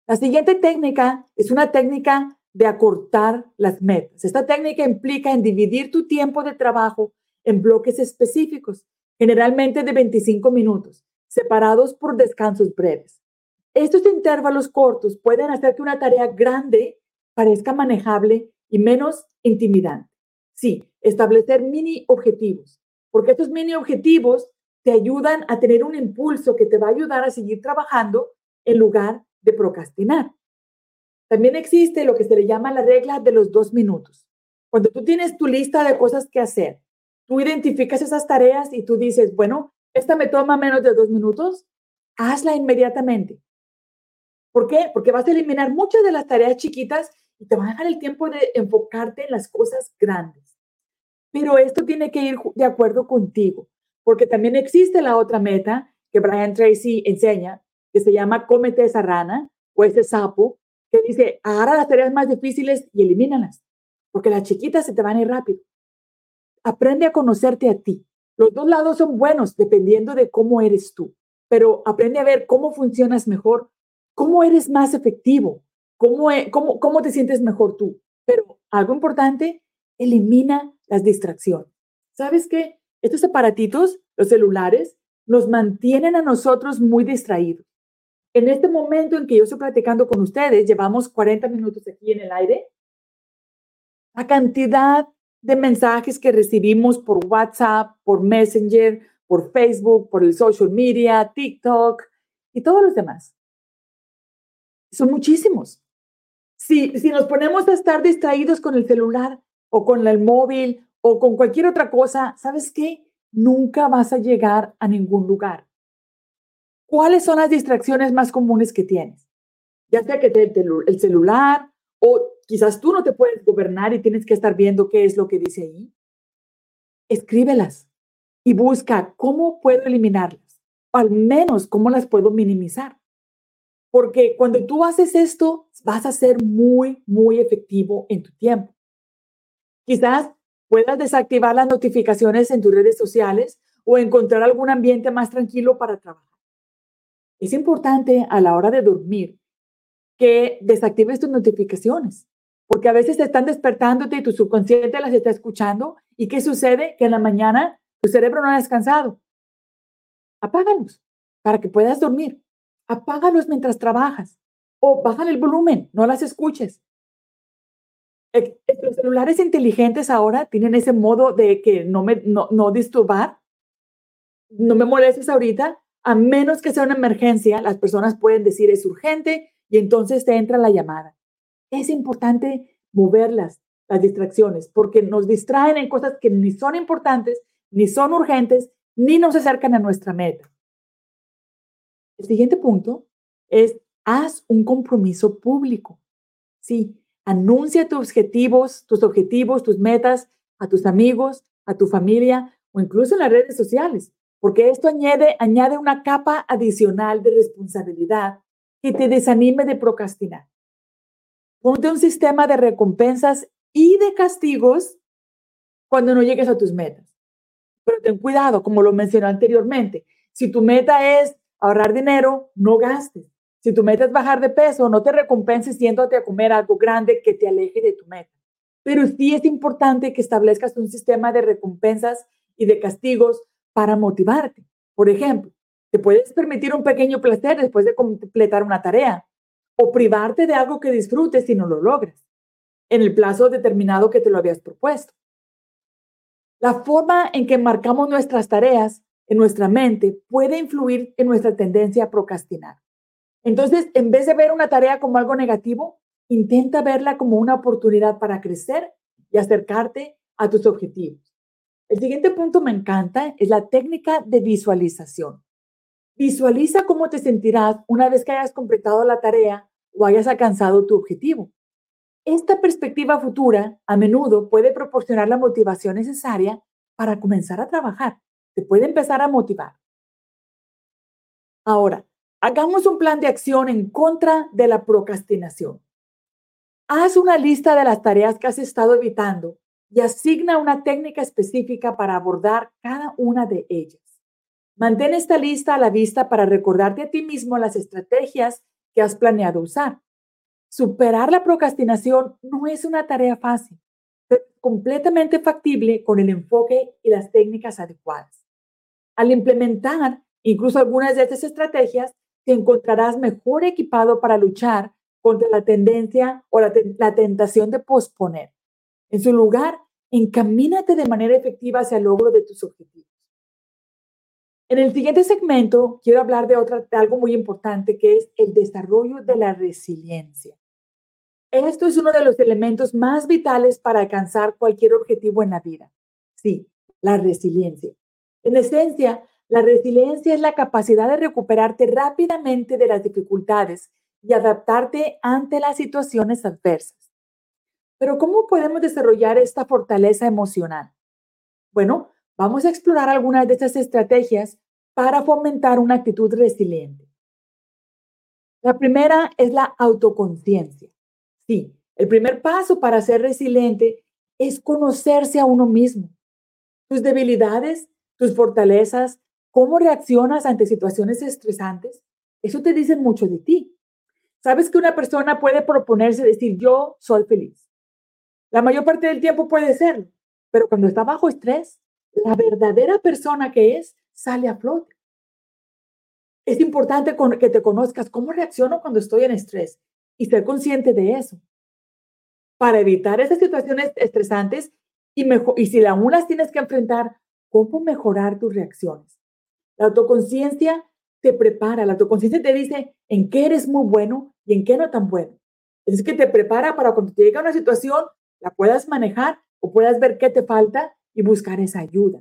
La siguiente técnica es una técnica de acortar las metas. Esta técnica implica en dividir tu tiempo de trabajo en bloques específicos, generalmente de 25 minutos, separados por descansos breves. Estos intervalos cortos pueden hacer que una tarea grande parezca manejable y menos intimidante. Sí, establecer mini objetivos, porque estos mini objetivos te ayudan a tener un impulso que te va a ayudar a seguir trabajando en lugar de procrastinar. También existe lo que se le llama la regla de los dos minutos. Cuando tú tienes tu lista de cosas que hacer, tú identificas esas tareas y tú dices, bueno, esta me toma menos de dos minutos, hazla inmediatamente. ¿Por qué? Porque vas a eliminar muchas de las tareas chiquitas y te va a dejar el tiempo de enfocarte en las cosas grandes. Pero esto tiene que ir de acuerdo contigo, porque también existe la otra meta que Brian Tracy enseña, que se llama cómete esa rana o ese sapo, que dice, agarra las tareas más difíciles y elimínalas, porque las chiquitas se te van a ir rápido. Aprende a conocerte a ti. Los dos lados son buenos dependiendo de cómo eres tú, pero aprende a ver cómo funcionas mejor, cómo eres más efectivo, cómo, e, cómo, cómo te sientes mejor tú. Pero algo importante, elimina las distracciones. ¿Sabes qué? Estos aparatitos, los celulares, nos mantienen a nosotros muy distraídos. En este momento en que yo estoy platicando con ustedes, llevamos 40 minutos aquí en el aire. La cantidad de mensajes que recibimos por WhatsApp, por Messenger, por Facebook, por el social media, TikTok y todos los demás. Son muchísimos. Si, si nos ponemos a estar distraídos con el celular o con el móvil o con cualquier otra cosa, ¿sabes qué? Nunca vas a llegar a ningún lugar. ¿Cuáles son las distracciones más comunes que tienes? Ya sea que te, el celular o quizás tú no te puedes gobernar y tienes que estar viendo qué es lo que dice ahí. Escríbelas y busca cómo puedo eliminarlas, al menos cómo las puedo minimizar. Porque cuando tú haces esto, vas a ser muy, muy efectivo en tu tiempo. Quizás puedas desactivar las notificaciones en tus redes sociales o encontrar algún ambiente más tranquilo para trabajar. Es importante a la hora de dormir que desactives tus notificaciones, porque a veces están despertándote y tu subconsciente las está escuchando. ¿Y qué sucede? Que en la mañana tu cerebro no ha descansado. Apágalos para que puedas dormir apágalos mientras trabajas o baja el volumen, no las escuches. Los celulares inteligentes ahora tienen ese modo de que no me no, no disturbar, no me molestes ahorita, a menos que sea una emergencia, las personas pueden decir es urgente y entonces te entra la llamada. Es importante moverlas, las distracciones, porque nos distraen en cosas que ni son importantes, ni son urgentes, ni nos acercan a nuestra meta. El siguiente punto es, haz un compromiso público. Sí, anuncia tus objetivos, tus objetivos, tus metas a tus amigos, a tu familia o incluso en las redes sociales, porque esto añade, añade una capa adicional de responsabilidad que te desanime de procrastinar. Ponte un sistema de recompensas y de castigos cuando no llegues a tus metas. Pero ten cuidado, como lo mencioné anteriormente, si tu meta es ahorrar dinero, no gastes. Si tu meta es bajar de peso, no te recompenses yéndote a comer algo grande que te aleje de tu meta. Pero sí es importante que establezcas un sistema de recompensas y de castigos para motivarte. Por ejemplo, te puedes permitir un pequeño placer después de completar una tarea o privarte de algo que disfrutes si no lo logras en el plazo determinado que te lo habías propuesto. La forma en que marcamos nuestras tareas en nuestra mente puede influir en nuestra tendencia a procrastinar. Entonces, en vez de ver una tarea como algo negativo, intenta verla como una oportunidad para crecer y acercarte a tus objetivos. El siguiente punto me encanta, es la técnica de visualización. Visualiza cómo te sentirás una vez que hayas completado la tarea o hayas alcanzado tu objetivo. Esta perspectiva futura a menudo puede proporcionar la motivación necesaria para comenzar a trabajar te puede empezar a motivar. Ahora, hagamos un plan de acción en contra de la procrastinación. Haz una lista de las tareas que has estado evitando y asigna una técnica específica para abordar cada una de ellas. Mantén esta lista a la vista para recordarte a ti mismo las estrategias que has planeado usar. Superar la procrastinación no es una tarea fácil, pero completamente factible con el enfoque y las técnicas adecuadas. Al implementar incluso algunas de estas estrategias, te encontrarás mejor equipado para luchar contra la tendencia o la, tentación de posponer. En su lugar, encamínate de manera efectiva hacia el logro de tus objetivos. En el siguiente segmento quiero hablar de, otra, de algo muy importante que es el desarrollo de la resiliencia. Esto es uno de los elementos más vitales para alcanzar cualquier objetivo en la vida. Sí, la resiliencia. En esencia, la resiliencia es la capacidad de recuperarte rápidamente de las dificultades y adaptarte ante las situaciones adversas. Pero ¿cómo podemos desarrollar esta fortaleza emocional? Bueno, vamos a explorar algunas de estas estrategias para fomentar una actitud resiliente. La primera es la autoconciencia. Sí, el primer paso para ser resiliente es conocerse a uno mismo, tus debilidades tus fortalezas, cómo reaccionas ante situaciones estresantes, eso te dice mucho de ti. Sabes que una persona puede proponerse decir, yo soy feliz. La mayor parte del tiempo puede ser, pero cuando está bajo estrés, la verdadera persona que es sale a flote. Es importante que te conozcas cómo reacciono cuando estoy en estrés y ser consciente de eso. Para evitar esas situaciones estresantes y, mejor, y si aún las tienes que enfrentar, cómo mejorar tus reacciones. La autoconciencia te prepara, la autoconciencia te dice en qué eres muy bueno y en qué no tan bueno. Es que te prepara para cuando te llega una situación, la puedas manejar o puedas ver qué te falta y buscar esa ayuda.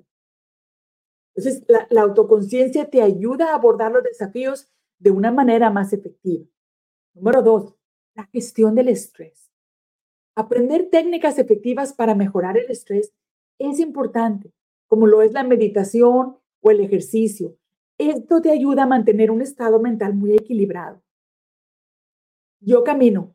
Entonces, la, la autoconciencia te ayuda a abordar los desafíos de una manera más efectiva. Número dos, la gestión del estrés. Aprender técnicas efectivas para mejorar el estrés es importante, como lo es la meditación o el ejercicio. Esto te ayuda a mantener un estado mental muy equilibrado. Yo camino.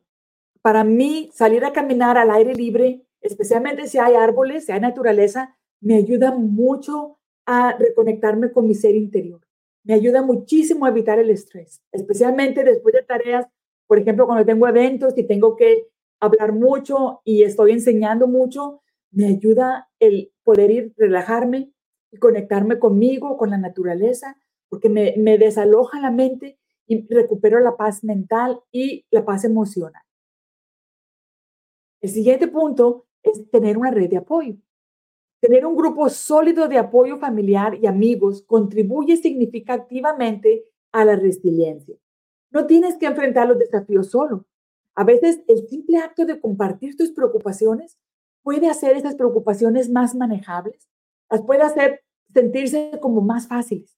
Para mí, salir a caminar al aire libre, especialmente si hay árboles, si hay naturaleza, me ayuda mucho a reconectarme con mi ser interior. Me ayuda muchísimo a evitar el estrés, especialmente después de tareas, por ejemplo, cuando tengo eventos y tengo que hablar mucho y estoy enseñando mucho, me ayuda el poder ir, relajarme y conectarme conmigo, con la naturaleza, porque me, me desaloja la mente y recupero la paz mental y la paz emocional. El siguiente punto es tener una red de apoyo. Tener un grupo sólido de apoyo familiar y amigos contribuye significativamente a la resiliencia. No tienes que enfrentar los desafíos solo. A veces el simple acto de compartir tus preocupaciones puede hacer esas preocupaciones más manejables, las puede hacer sentirse como más fáciles.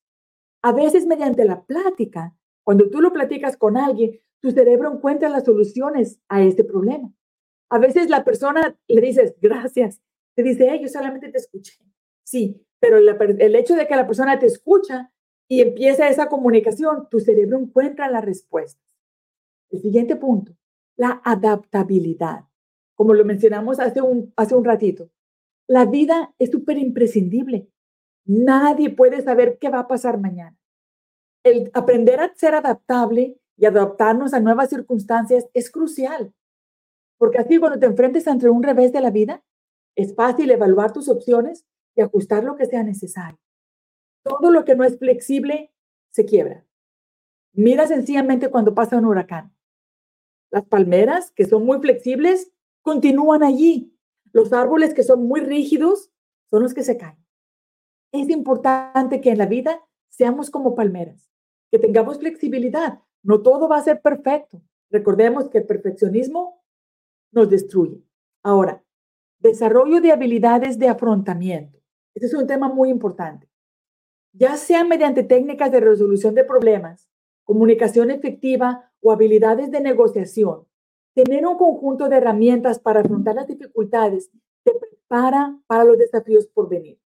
A veces mediante la plática, cuando tú lo platicas con alguien, tu cerebro encuentra las soluciones a ese problema. A veces la persona le dices, gracias, te dice, hey, yo solamente te escuché. Sí, pero el hecho de que la persona te escucha y empieza esa comunicación, tu cerebro encuentra la respuesta. El siguiente punto, la adaptabilidad. Como lo mencionamos hace un, hace un ratito, la vida es súper imprescindible. Nadie puede saber qué va a pasar mañana. El aprender a ser adaptable y adaptarnos a nuevas circunstancias es crucial. Porque así cuando te enfrentes ante un revés de la vida, es fácil evaluar tus opciones y ajustar lo que sea necesario. Todo lo que no es flexible se quiebra. Mira sencillamente cuando pasa un huracán. Las palmeras, que son muy flexibles, continúan allí. Los árboles que son muy rígidos son los que se caen. Es importante que en la vida seamos como palmeras, que tengamos flexibilidad. No todo va a ser perfecto. Recordemos que el perfeccionismo nos destruye. Ahora, desarrollo de habilidades de afrontamiento. Este es un tema muy importante. Ya sea mediante técnicas de resolución de problemas, comunicación efectiva o habilidades de negociación, tener un conjunto de herramientas para afrontar las dificultades te prepara para los desafíos por venir.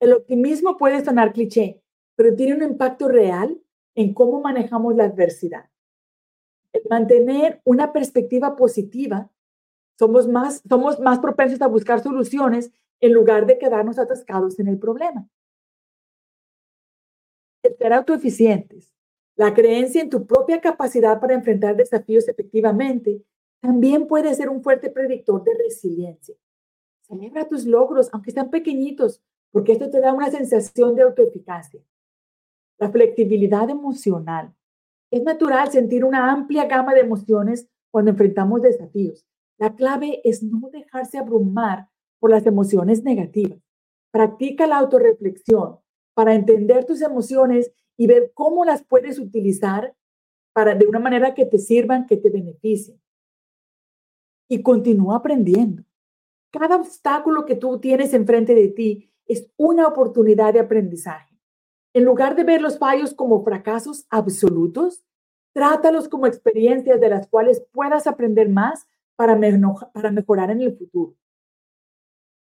El optimismo puede sonar cliché, pero tiene un impacto real en cómo manejamos la adversidad. El mantener una perspectiva positiva, somos más, somos más propensos a buscar soluciones en lugar de quedarnos atascados en el problema. Ser autoeficientes, la creencia en tu propia capacidad para enfrentar desafíos efectivamente también puede ser un fuerte predictor de resiliencia. Celebra tus logros, aunque sean pequeñitos, porque esto te da una sensación de autoeficacia. La flexibilidad emocional. Es natural sentir una amplia gama de emociones cuando enfrentamos desafíos. La clave es no dejarse abrumar por las emociones negativas. Practica la autorreflexión para entender tus emociones y ver cómo las puedes utilizar para, de una manera que te sirvan, que te beneficien. Y continúa aprendiendo. Cada obstáculo que tú tienes enfrente de ti es una oportunidad de aprendizaje. En lugar de ver los fallos como fracasos absolutos, trátalos como experiencias de las cuales puedas aprender más para, mejorar en el futuro.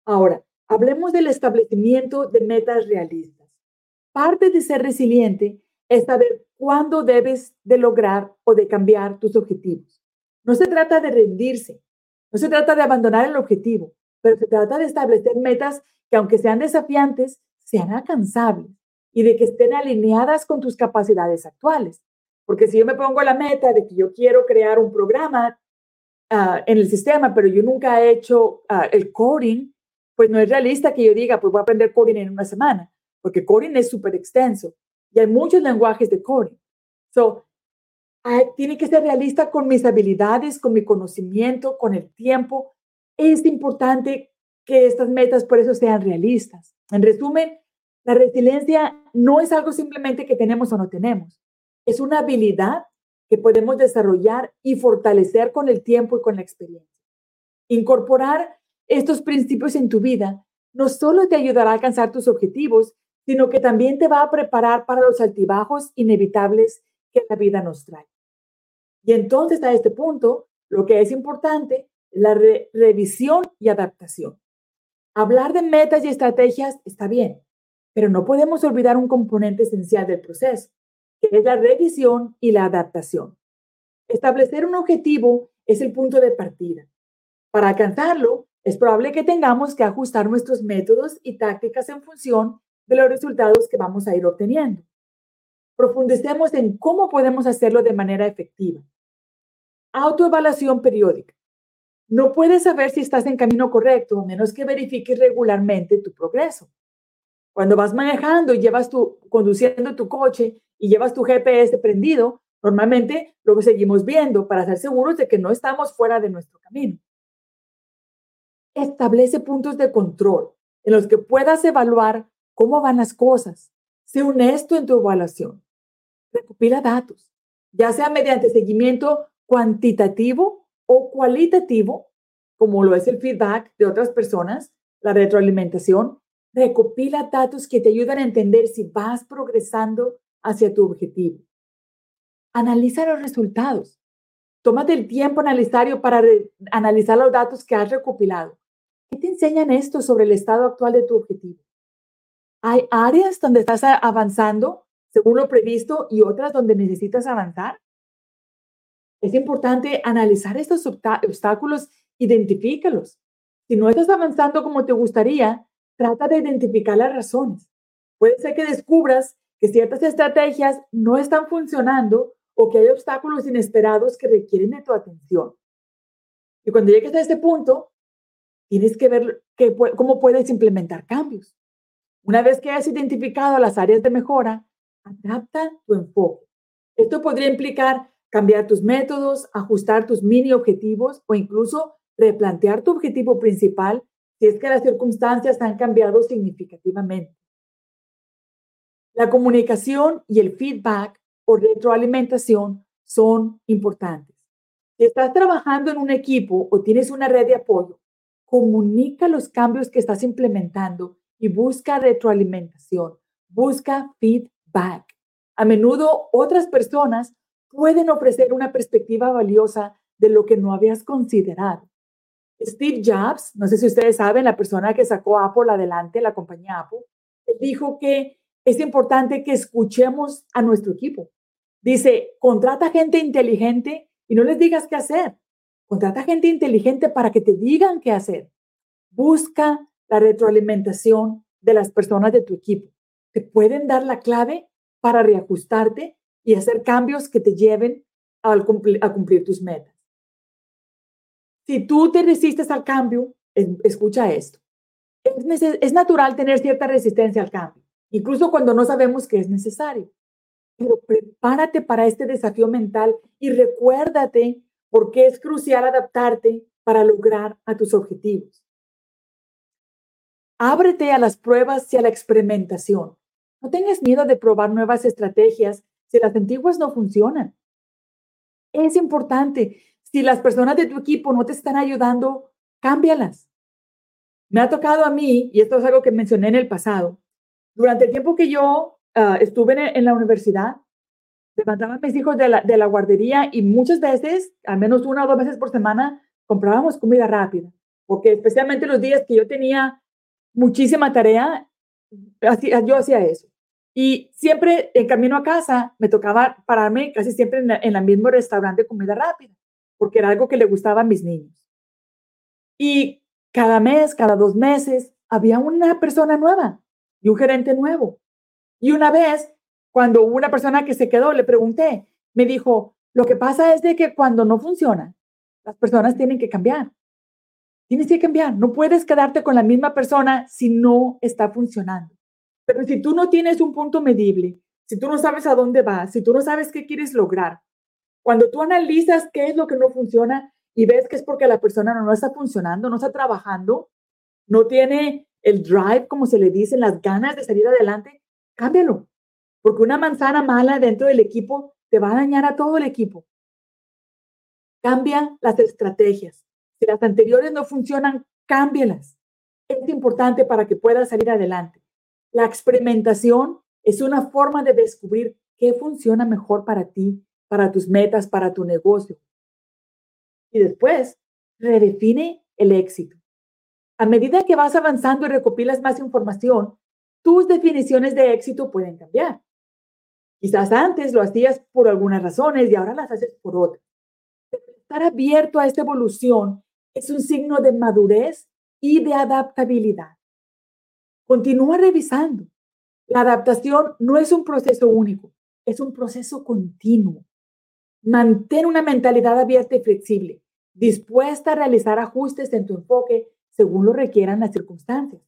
Ahora, hablemos del establecimiento de metas realistas. Parte de ser resiliente es saber cuándo debes de lograr o de cambiar tus objetivos. No se trata de rendirse, no se trata de abandonar el objetivo, pero se trata de establecer metas que aunque sean desafiantes, sean alcanzables y de que estén alineadas con tus capacidades actuales. Porque si yo me pongo la meta de que yo quiero crear un programa ah, en el sistema, pero yo nunca he hecho ah, el coding, pues no es realista que yo diga, pues voy a aprender coding en una semana porque coding es súper extenso y hay muchos lenguajes de coding. So, tiene que ser realista con mis habilidades, con mi conocimiento, con el tiempo. Es importante que estas metas por eso sean realistas. En resumen, la resiliencia no es algo simplemente que tenemos o no tenemos. Es una habilidad que podemos desarrollar y fortalecer con el tiempo y con la experiencia. Incorporar estos principios en tu vida, no solo te ayudará a alcanzar tus objetivos, sino que también te va a preparar para los altibajos inevitables que la vida nos trae. Y entonces a este punto, lo que es importante la revisión y adaptación. Hablar de metas y estrategias está bien, pero no podemos olvidar un componente esencial del proceso, que es la revisión y la adaptación. Establecer un objetivo es el punto de partida. Para alcanzarlo, es probable que tengamos que ajustar nuestros métodos y tácticas en función de los resultados que vamos a ir obteniendo. Profundicemos en cómo podemos hacerlo de manera efectiva. Autoevaluación periódica. No puedes saber si estás en camino correcto a menos que verifiques regularmente tu progreso. Cuando vas manejando y llevas tu, conduciendo tu coche y llevas tu GPS prendido, normalmente lo seguimos viendo para ser seguros de que no estamos fuera de nuestro camino. Establece puntos de control en los que puedas evaluar cómo van las cosas. Sé honesto en tu evaluación. Recopila datos, ya sea mediante seguimiento cuantitativo o cualitativo, como lo es el feedback de otras personas, la retroalimentación, recopila datos que te ayudan a entender si vas progresando hacia tu objetivo. Analiza los resultados. Tómate el tiempo necesario para analizar los datos que has recopilado. ¿Qué te enseñan esto sobre el estado actual de tu objetivo? ¿Hay áreas donde estás avanzando según lo previsto y otras donde necesitas avanzar? Es importante analizar estos obstáculos, identifícalos. Si no estás avanzando como te gustaría, trata de identificar las razones. Puede ser que descubras que ciertas estrategias no están funcionando o que hay obstáculos inesperados que requieren de tu atención. Y cuando llegues a este punto, tienes que ver cómo puedes implementar cambios. Una vez que hayas identificado las áreas de mejora, adapta tu enfoque. Esto podría implicar cambiar tus métodos, ajustar tus mini objetivos o incluso replantear tu objetivo principal si es que las circunstancias han cambiado significativamente. La comunicación y el feedback o retroalimentación son importantes. Si estás trabajando en un equipo o tienes una red de apoyo, comunica los cambios que estás implementando y busca retroalimentación, busca feedback. A menudo otras personas pueden ofrecer una perspectiva valiosa de lo que no habías considerado. Steve Jobs, no sé si ustedes saben, la persona que sacó Apple adelante, la compañía Apple, dijo que es importante que escuchemos a nuestro equipo. Dice, contrata gente inteligente y no les digas qué hacer. Contrata gente inteligente para que te digan qué hacer. Busca la retroalimentación de las personas de tu equipo. Te pueden dar la clave para reajustarte y hacer cambios que te lleven a cumplir tus metas. Si tú te resistes al cambio, escucha esto. Es, natural tener cierta resistencia al cambio, incluso cuando no sabemos que es necesario. Pero prepárate para este desafío mental y recuérdate por qué es crucial adaptarte para lograr a tus objetivos. Ábrete a las pruebas y a la experimentación. No tengas miedo de probar nuevas estrategias si las antiguas no funcionan. Es importante si las personas de tu equipo no te están ayudando, cámbialas. Me ha tocado a mí, y esto es algo que mencioné en el pasado, durante el tiempo que yo ah, estuve en, la universidad, levantaban mis hijos de la, de la guardería y muchas veces, al menos una o dos veces por semana, comprábamos comida rápida, porque especialmente los días que yo tenía muchísima tarea, yo hacía eso. Y siempre en camino a casa me tocaba pararme casi siempre en el mismo restaurante de comida rápida porque era algo que le gustaba a mis niños. Y cada mes, cada dos meses, había una persona nueva y un gerente nuevo. Y una vez, cuando una persona que se quedó, le pregunté, me dijo, lo que pasa es de que cuando no funciona, las personas tienen que cambiar. Tienes que cambiar. No puedes quedarte con la misma persona si no está funcionando. Pero si tú no tienes un punto medible, si tú no sabes a dónde vas, si tú no sabes qué quieres lograr, cuando tú analizas qué es lo que no funciona y ves que es porque la persona no, está funcionando, no está trabajando, no tiene el drive, como se le dice, las ganas de salir adelante, cámbialo. Porque una manzana mala dentro del equipo te va a dañar a todo el equipo. Cambia las estrategias. Si las anteriores no funcionan, cámbielas. Es importante para que puedas salir adelante. La experimentación es una forma de descubrir qué funciona mejor para ti, para tus metas, para tu negocio. Y después, redefine el éxito. A medida que vas avanzando y recopilas más información, tus definiciones de éxito pueden cambiar. Quizás antes lo hacías por algunas razones y ahora las haces por otras. Estar abierto a esta evolución es un signo de madurez y de adaptabilidad. Continúa revisando. La adaptación no es un proceso único, es un proceso continuo. Mantén una mentalidad abierta y flexible, dispuesta a realizar ajustes en tu enfoque según lo requieran las circunstancias.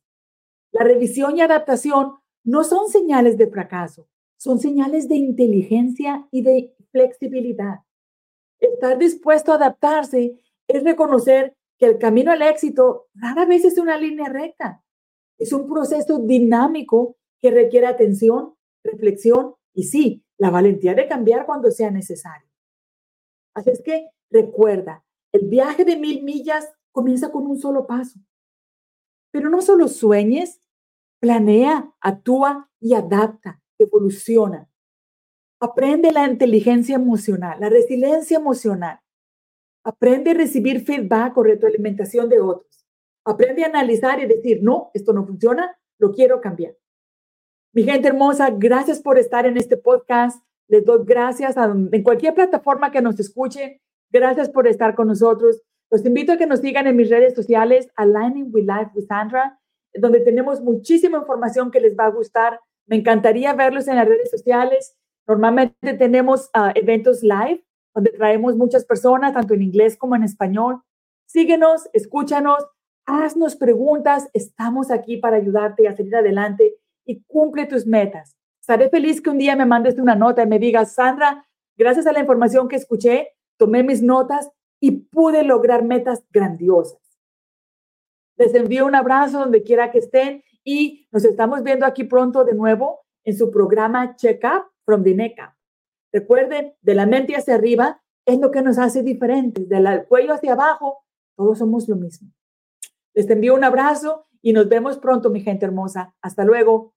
La revisión y adaptación no son señales de fracaso, son señales de inteligencia y de flexibilidad. Estar dispuesto a adaptarse es reconocer que el camino al éxito rara vez es una línea recta. Es un proceso dinámico que requiere atención, reflexión y sí, la valentía de cambiar cuando sea necesario. Así es que recuerda, el viaje de mil millas comienza con un solo paso. Pero no solo sueñes, planea, actúa y adapta, evoluciona. Aprende la inteligencia emocional, la resiliencia emocional. Aprende a recibir feedback o retroalimentación de otros. Aprende a analizar y decir, no, esto no funciona, lo quiero cambiar. Mi gente hermosa, gracias por estar en este podcast. Les doy gracias en cualquier plataforma que nos escuchen. Gracias por estar con nosotros. Los invito a que nos sigan en mis redes sociales, Aligning with Life with Sandra, donde tenemos muchísima información que les va a gustar. Me encantaría verlos en las redes sociales. Normalmente tenemos ah, eventos live donde traemos muchas personas, tanto en inglés como en español. Síguenos, escúchanos, haznos preguntas. Estamos aquí para ayudarte a salir adelante y cumple tus metas. Estaré feliz que un día me mandes una nota y me digas, Sandra, gracias a la información que escuché, tomé mis notas y pude lograr metas grandiosas. Les envío un abrazo donde quiera que estén y nos estamos viendo aquí pronto de nuevo en su programa Check Up from the. Recuerden, de la mente hacia arriba es lo que nos hace diferentes, del cuello hacia abajo, todos somos lo mismo. Les envío un abrazo y nos vemos pronto, mi gente hermosa. Hasta luego.